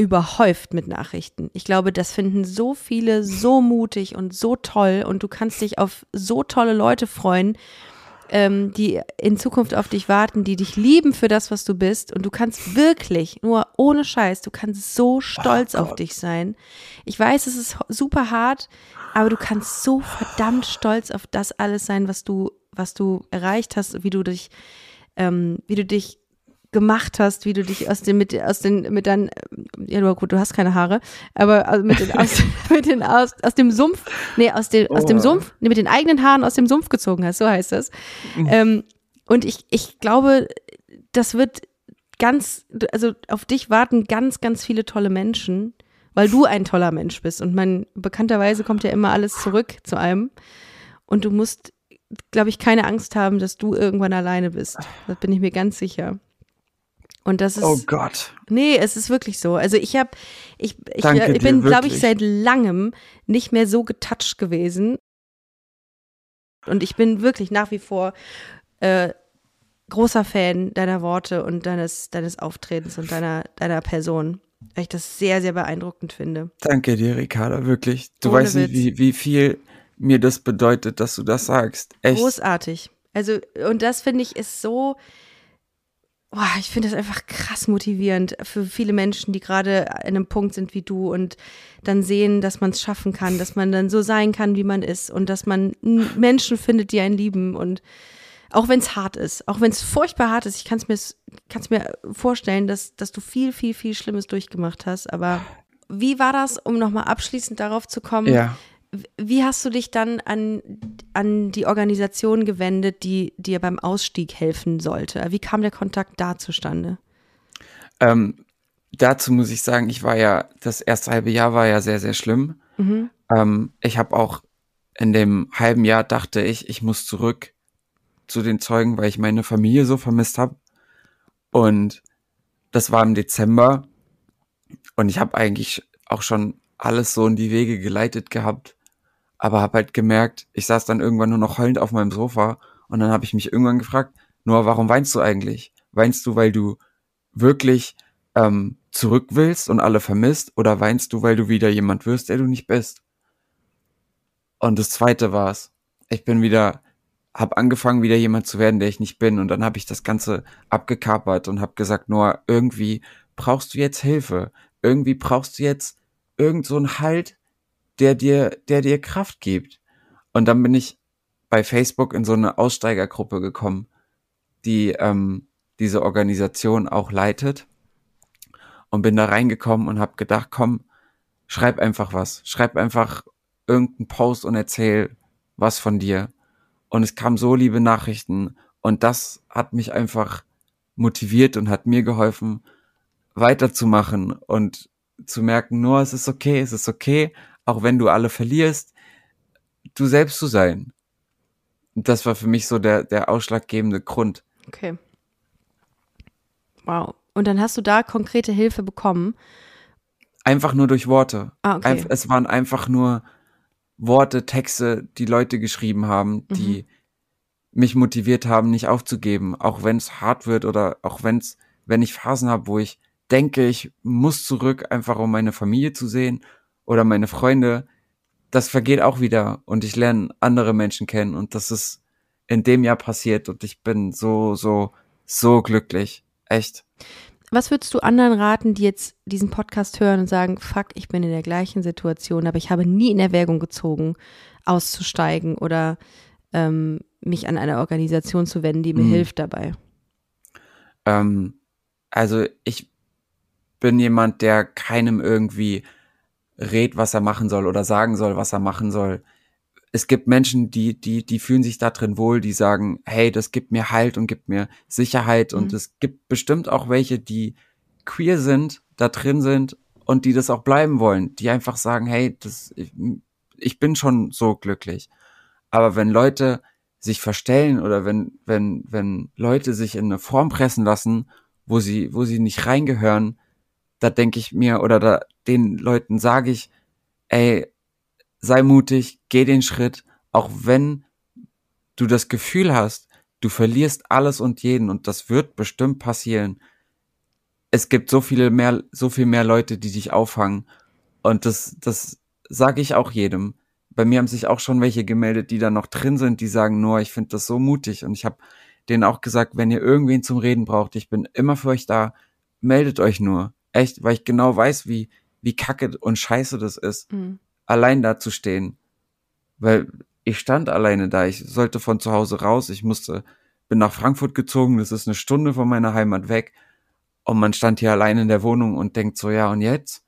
überhäuft mit Nachrichten. Ich glaube, das finden so viele so mutig und so toll und du kannst dich auf so tolle Leute freuen, ähm, die in Zukunft auf dich warten, die dich lieben für das, was du bist. Und du kannst wirklich, nur ohne Scheiß, du kannst so stolz auf dich sein. Ich weiß, es ist super hart, aber du kannst so verdammt stolz auf das alles sein, was du, was du erreicht hast, wie du dich, ähm, wie du dich gemacht hast, wie du dich aus den mit aus den mit deinen ja du, gut, du hast keine Haare, aber also mit den aus, mit den aus, aus dem Sumpf, nee, aus dem aus dem Oh. Sumpf, nee, mit den eigenen Haaren aus dem Sumpf gezogen hast, so heißt das. Ähm, und ich ich glaube, das wird ganz also auf dich warten ganz ganz viele tolle Menschen, weil du ein toller Mensch bist und man bekannterweise kommt ja immer alles zurück zu einem und du musst glaube ich keine Angst haben, dass du irgendwann alleine bist. Da bin ich mir ganz sicher. Und das ist Oh Gott. Nee, es ist wirklich so. Also ich habe, ich, ich, Danke äh, ich bin, glaube ich, seit langem nicht mehr so getouched gewesen. Und ich bin wirklich nach wie vor äh, großer Fan deiner Worte und deines, deines Auftretens und deiner, deiner Person. Weil ich das sehr, sehr beeindruckend finde. Danke dir, Ricarda, wirklich. Du Ohne weißt nicht, Witz. wie, wie viel mir das bedeutet, dass du das sagst. Echt. Großartig. Also, und das finde ich ist so, boah, ich finde das einfach krass motivierend für viele Menschen, die gerade an einem Punkt sind wie du und dann sehen, dass man es schaffen kann, dass man dann so sein kann, wie man ist und dass man Menschen findet, die einen lieben und auch wenn es hart ist, auch wenn es furchtbar hart ist, ich kann es mir, kann's mir vorstellen, dass, dass du viel, viel, viel Schlimmes durchgemacht hast, aber wie war das, um nochmal abschließend darauf zu kommen? Ja. Wie hast du dich dann an, an die Organisation gewendet, die dir beim Ausstieg helfen sollte? Wie kam der Kontakt da zustande? Ähm, dazu muss ich sagen, ich war ja, das erste halbe Jahr war ja sehr, sehr schlimm. Mhm. Ähm, ich habe auch in dem halben Jahr dachte ich, ich muss zurück zu den Zeugen, weil ich meine Familie so vermisst habe. Und das war im Dezember. Und ich habe eigentlich auch schon alles so in die Wege geleitet gehabt. Aber habe halt gemerkt, ich saß dann irgendwann nur noch heulend auf meinem Sofa. Und dann habe ich mich irgendwann gefragt, Noah, warum weinst du eigentlich? Weinst du, weil du wirklich ähm, zurück willst und alle vermisst? Oder weinst du, weil du wieder jemand wirst, der du nicht bist? Und das zweite war's. Ich bin wieder, hab angefangen, wieder jemand zu werden, der ich nicht bin. Und dann habe ich das Ganze abgekapert und habe gesagt, Noah, irgendwie brauchst du jetzt Hilfe. Irgendwie brauchst du jetzt irgend so einen Halt, der dir, der dir Kraft gibt. Und dann bin ich bei Facebook in so eine Aussteigergruppe gekommen, die ähm, diese Organisation auch leitet und bin da reingekommen und habe gedacht, komm, schreib einfach was, schreib einfach irgendeinen Post und erzähl was von dir. Und es kam so liebe Nachrichten und das hat mich einfach motiviert und hat mir geholfen, weiterzumachen und zu merken, nur es ist okay, es ist okay, auch wenn du alle verlierst, du selbst zu sein. Und das war für mich so der, der ausschlaggebende Grund. Okay. Wow. Und dann hast du da konkrete Hilfe bekommen. Einfach nur durch Worte. Ah, okay. Einf es waren einfach nur Worte, Texte, die Leute geschrieben haben, die Mhm. mich motiviert haben, nicht aufzugeben, auch wenn es hart wird oder auch wenn's, wenn ich Phasen habe, wo ich denke, ich muss zurück, einfach um meine Familie zu sehen oder meine Freunde. Das vergeht auch wieder und ich lerne andere Menschen kennen und das ist in dem Jahr passiert und ich bin so, so, so glücklich. Echt. Was würdest du anderen raten, die jetzt diesen Podcast hören und sagen, fuck, ich bin in der gleichen Situation, aber ich habe nie in Erwägung gezogen, auszusteigen oder ähm, mich an eine Organisation zu wenden, die mir Mhm. hilft dabei? Ähm, also ich bin jemand, der keinem irgendwie rät, was er machen soll oder sagen soll, was er machen soll. Es gibt Menschen, die, die, die fühlen sich da drin wohl, die sagen, hey, das gibt mir Halt und gibt mir Sicherheit. Und Mhm. es gibt bestimmt auch welche, die queer sind, da drin sind und die das auch bleiben wollen, die einfach sagen, hey, das, ich, ich bin schon so glücklich. Aber wenn Leute sich verstellen oder wenn, wenn, wenn Leute sich in eine Form pressen lassen, wo sie, wo sie nicht reingehören, da denke ich mir oder da den Leuten sage ich, ey, sei mutig, geh den Schritt, auch wenn du das Gefühl hast, du verlierst alles und jeden und das wird bestimmt passieren. Es gibt so viele mehr, so viel mehr Leute, die dich auffangen und das, das sage ich auch jedem. Bei mir haben sich auch schon welche gemeldet, die da noch drin sind, die sagen nur, ich finde das so mutig und ich habe denen auch gesagt, wenn ihr irgendwen zum Reden braucht, ich bin immer für euch da, meldet euch nur. Echt, weil ich genau weiß, wie, wie kacke und scheiße das ist, Mhm. allein da zu stehen. Weil ich stand alleine da, ich sollte von zu Hause raus, ich musste, bin nach Frankfurt gezogen, das ist eine Stunde von meiner Heimat weg. Und man stand hier allein in der Wohnung und denkt so, ja, und jetzt?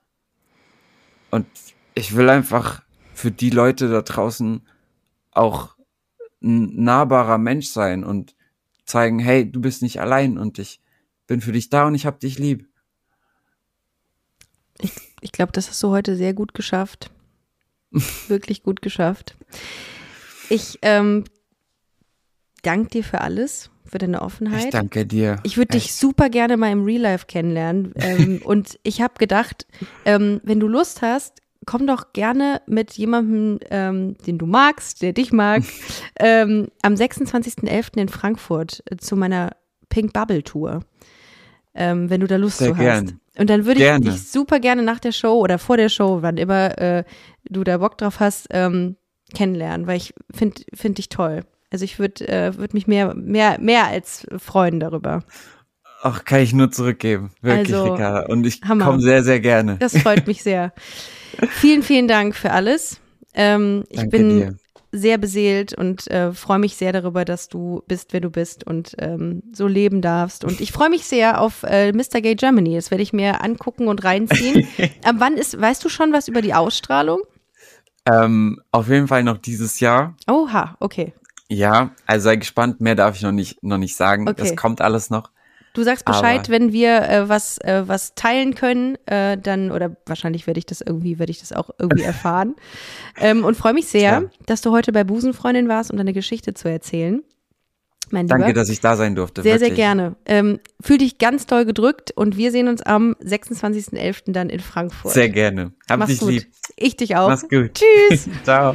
Und ich will einfach für die Leute da draußen auch ein nahbarer Mensch sein und zeigen, hey, du bist nicht allein und ich bin für dich da und ich hab dich lieb. Ich glaube, das hast du heute sehr gut geschafft. Wirklich gut geschafft. Ich ähm, danke dir für alles, für deine Offenheit. Ich danke dir. Ich würde dich Echt. super gerne mal im Real Life kennenlernen. Ähm, und ich habe gedacht, ähm, wenn du Lust hast, komm doch gerne mit jemandem, ähm, den du magst, der dich mag, ähm, am 26.11. in Frankfurt äh, zu meiner Pink Bubble Tour. Ähm, wenn du da Lust Sehr zu hast. Und dann würde ich Gerne. dich super gerne nach der Show oder vor der Show, wann immer äh, du da Bock drauf hast, ähm, kennenlernen, weil ich finde find dich toll. Also ich würde äh, würd mich mehr, mehr, mehr als freuen darüber. Ach, kann ich nur zurückgeben. Wirklich, Also, Ricarda. Und ich komme sehr, sehr gerne. Das freut mich sehr. vielen, vielen Dank für alles. Ähm, ich Danke bin dir. Sehr beseelt und äh, freue mich sehr darüber, dass du bist, wer du bist und ähm, so leben darfst. Und ich freue mich sehr auf äh, Mr. Gay Germany. Das werde ich mir angucken und reinziehen. Ab wann ist, weißt du schon was über die Ausstrahlung? Ähm, auf jeden Fall noch dieses Jahr. Oha, okay. Ja, also sei gespannt. Mehr darf ich noch nicht, noch nicht sagen. Okay. Das kommt alles noch. Du sagst Bescheid, Aber- wenn wir äh, was, äh, was teilen können, äh, dann, oder wahrscheinlich werde ich das irgendwie, werde ich das auch irgendwie erfahren. ähm, und freue mich sehr, Tja. dass du heute bei Busenfreundin warst, um deine Geschichte zu erzählen. Mein Lieber. Danke, dass ich da sein durfte. Sehr, wirklich. sehr gerne. Ähm, fühl dich ganz doll gedrückt und wir sehen uns am 26.11. dann in Frankfurt. Sehr gerne. Hab Mach's dich gut. lieb. Ich dich auch. Mach's gut. Tschüss. Ciao.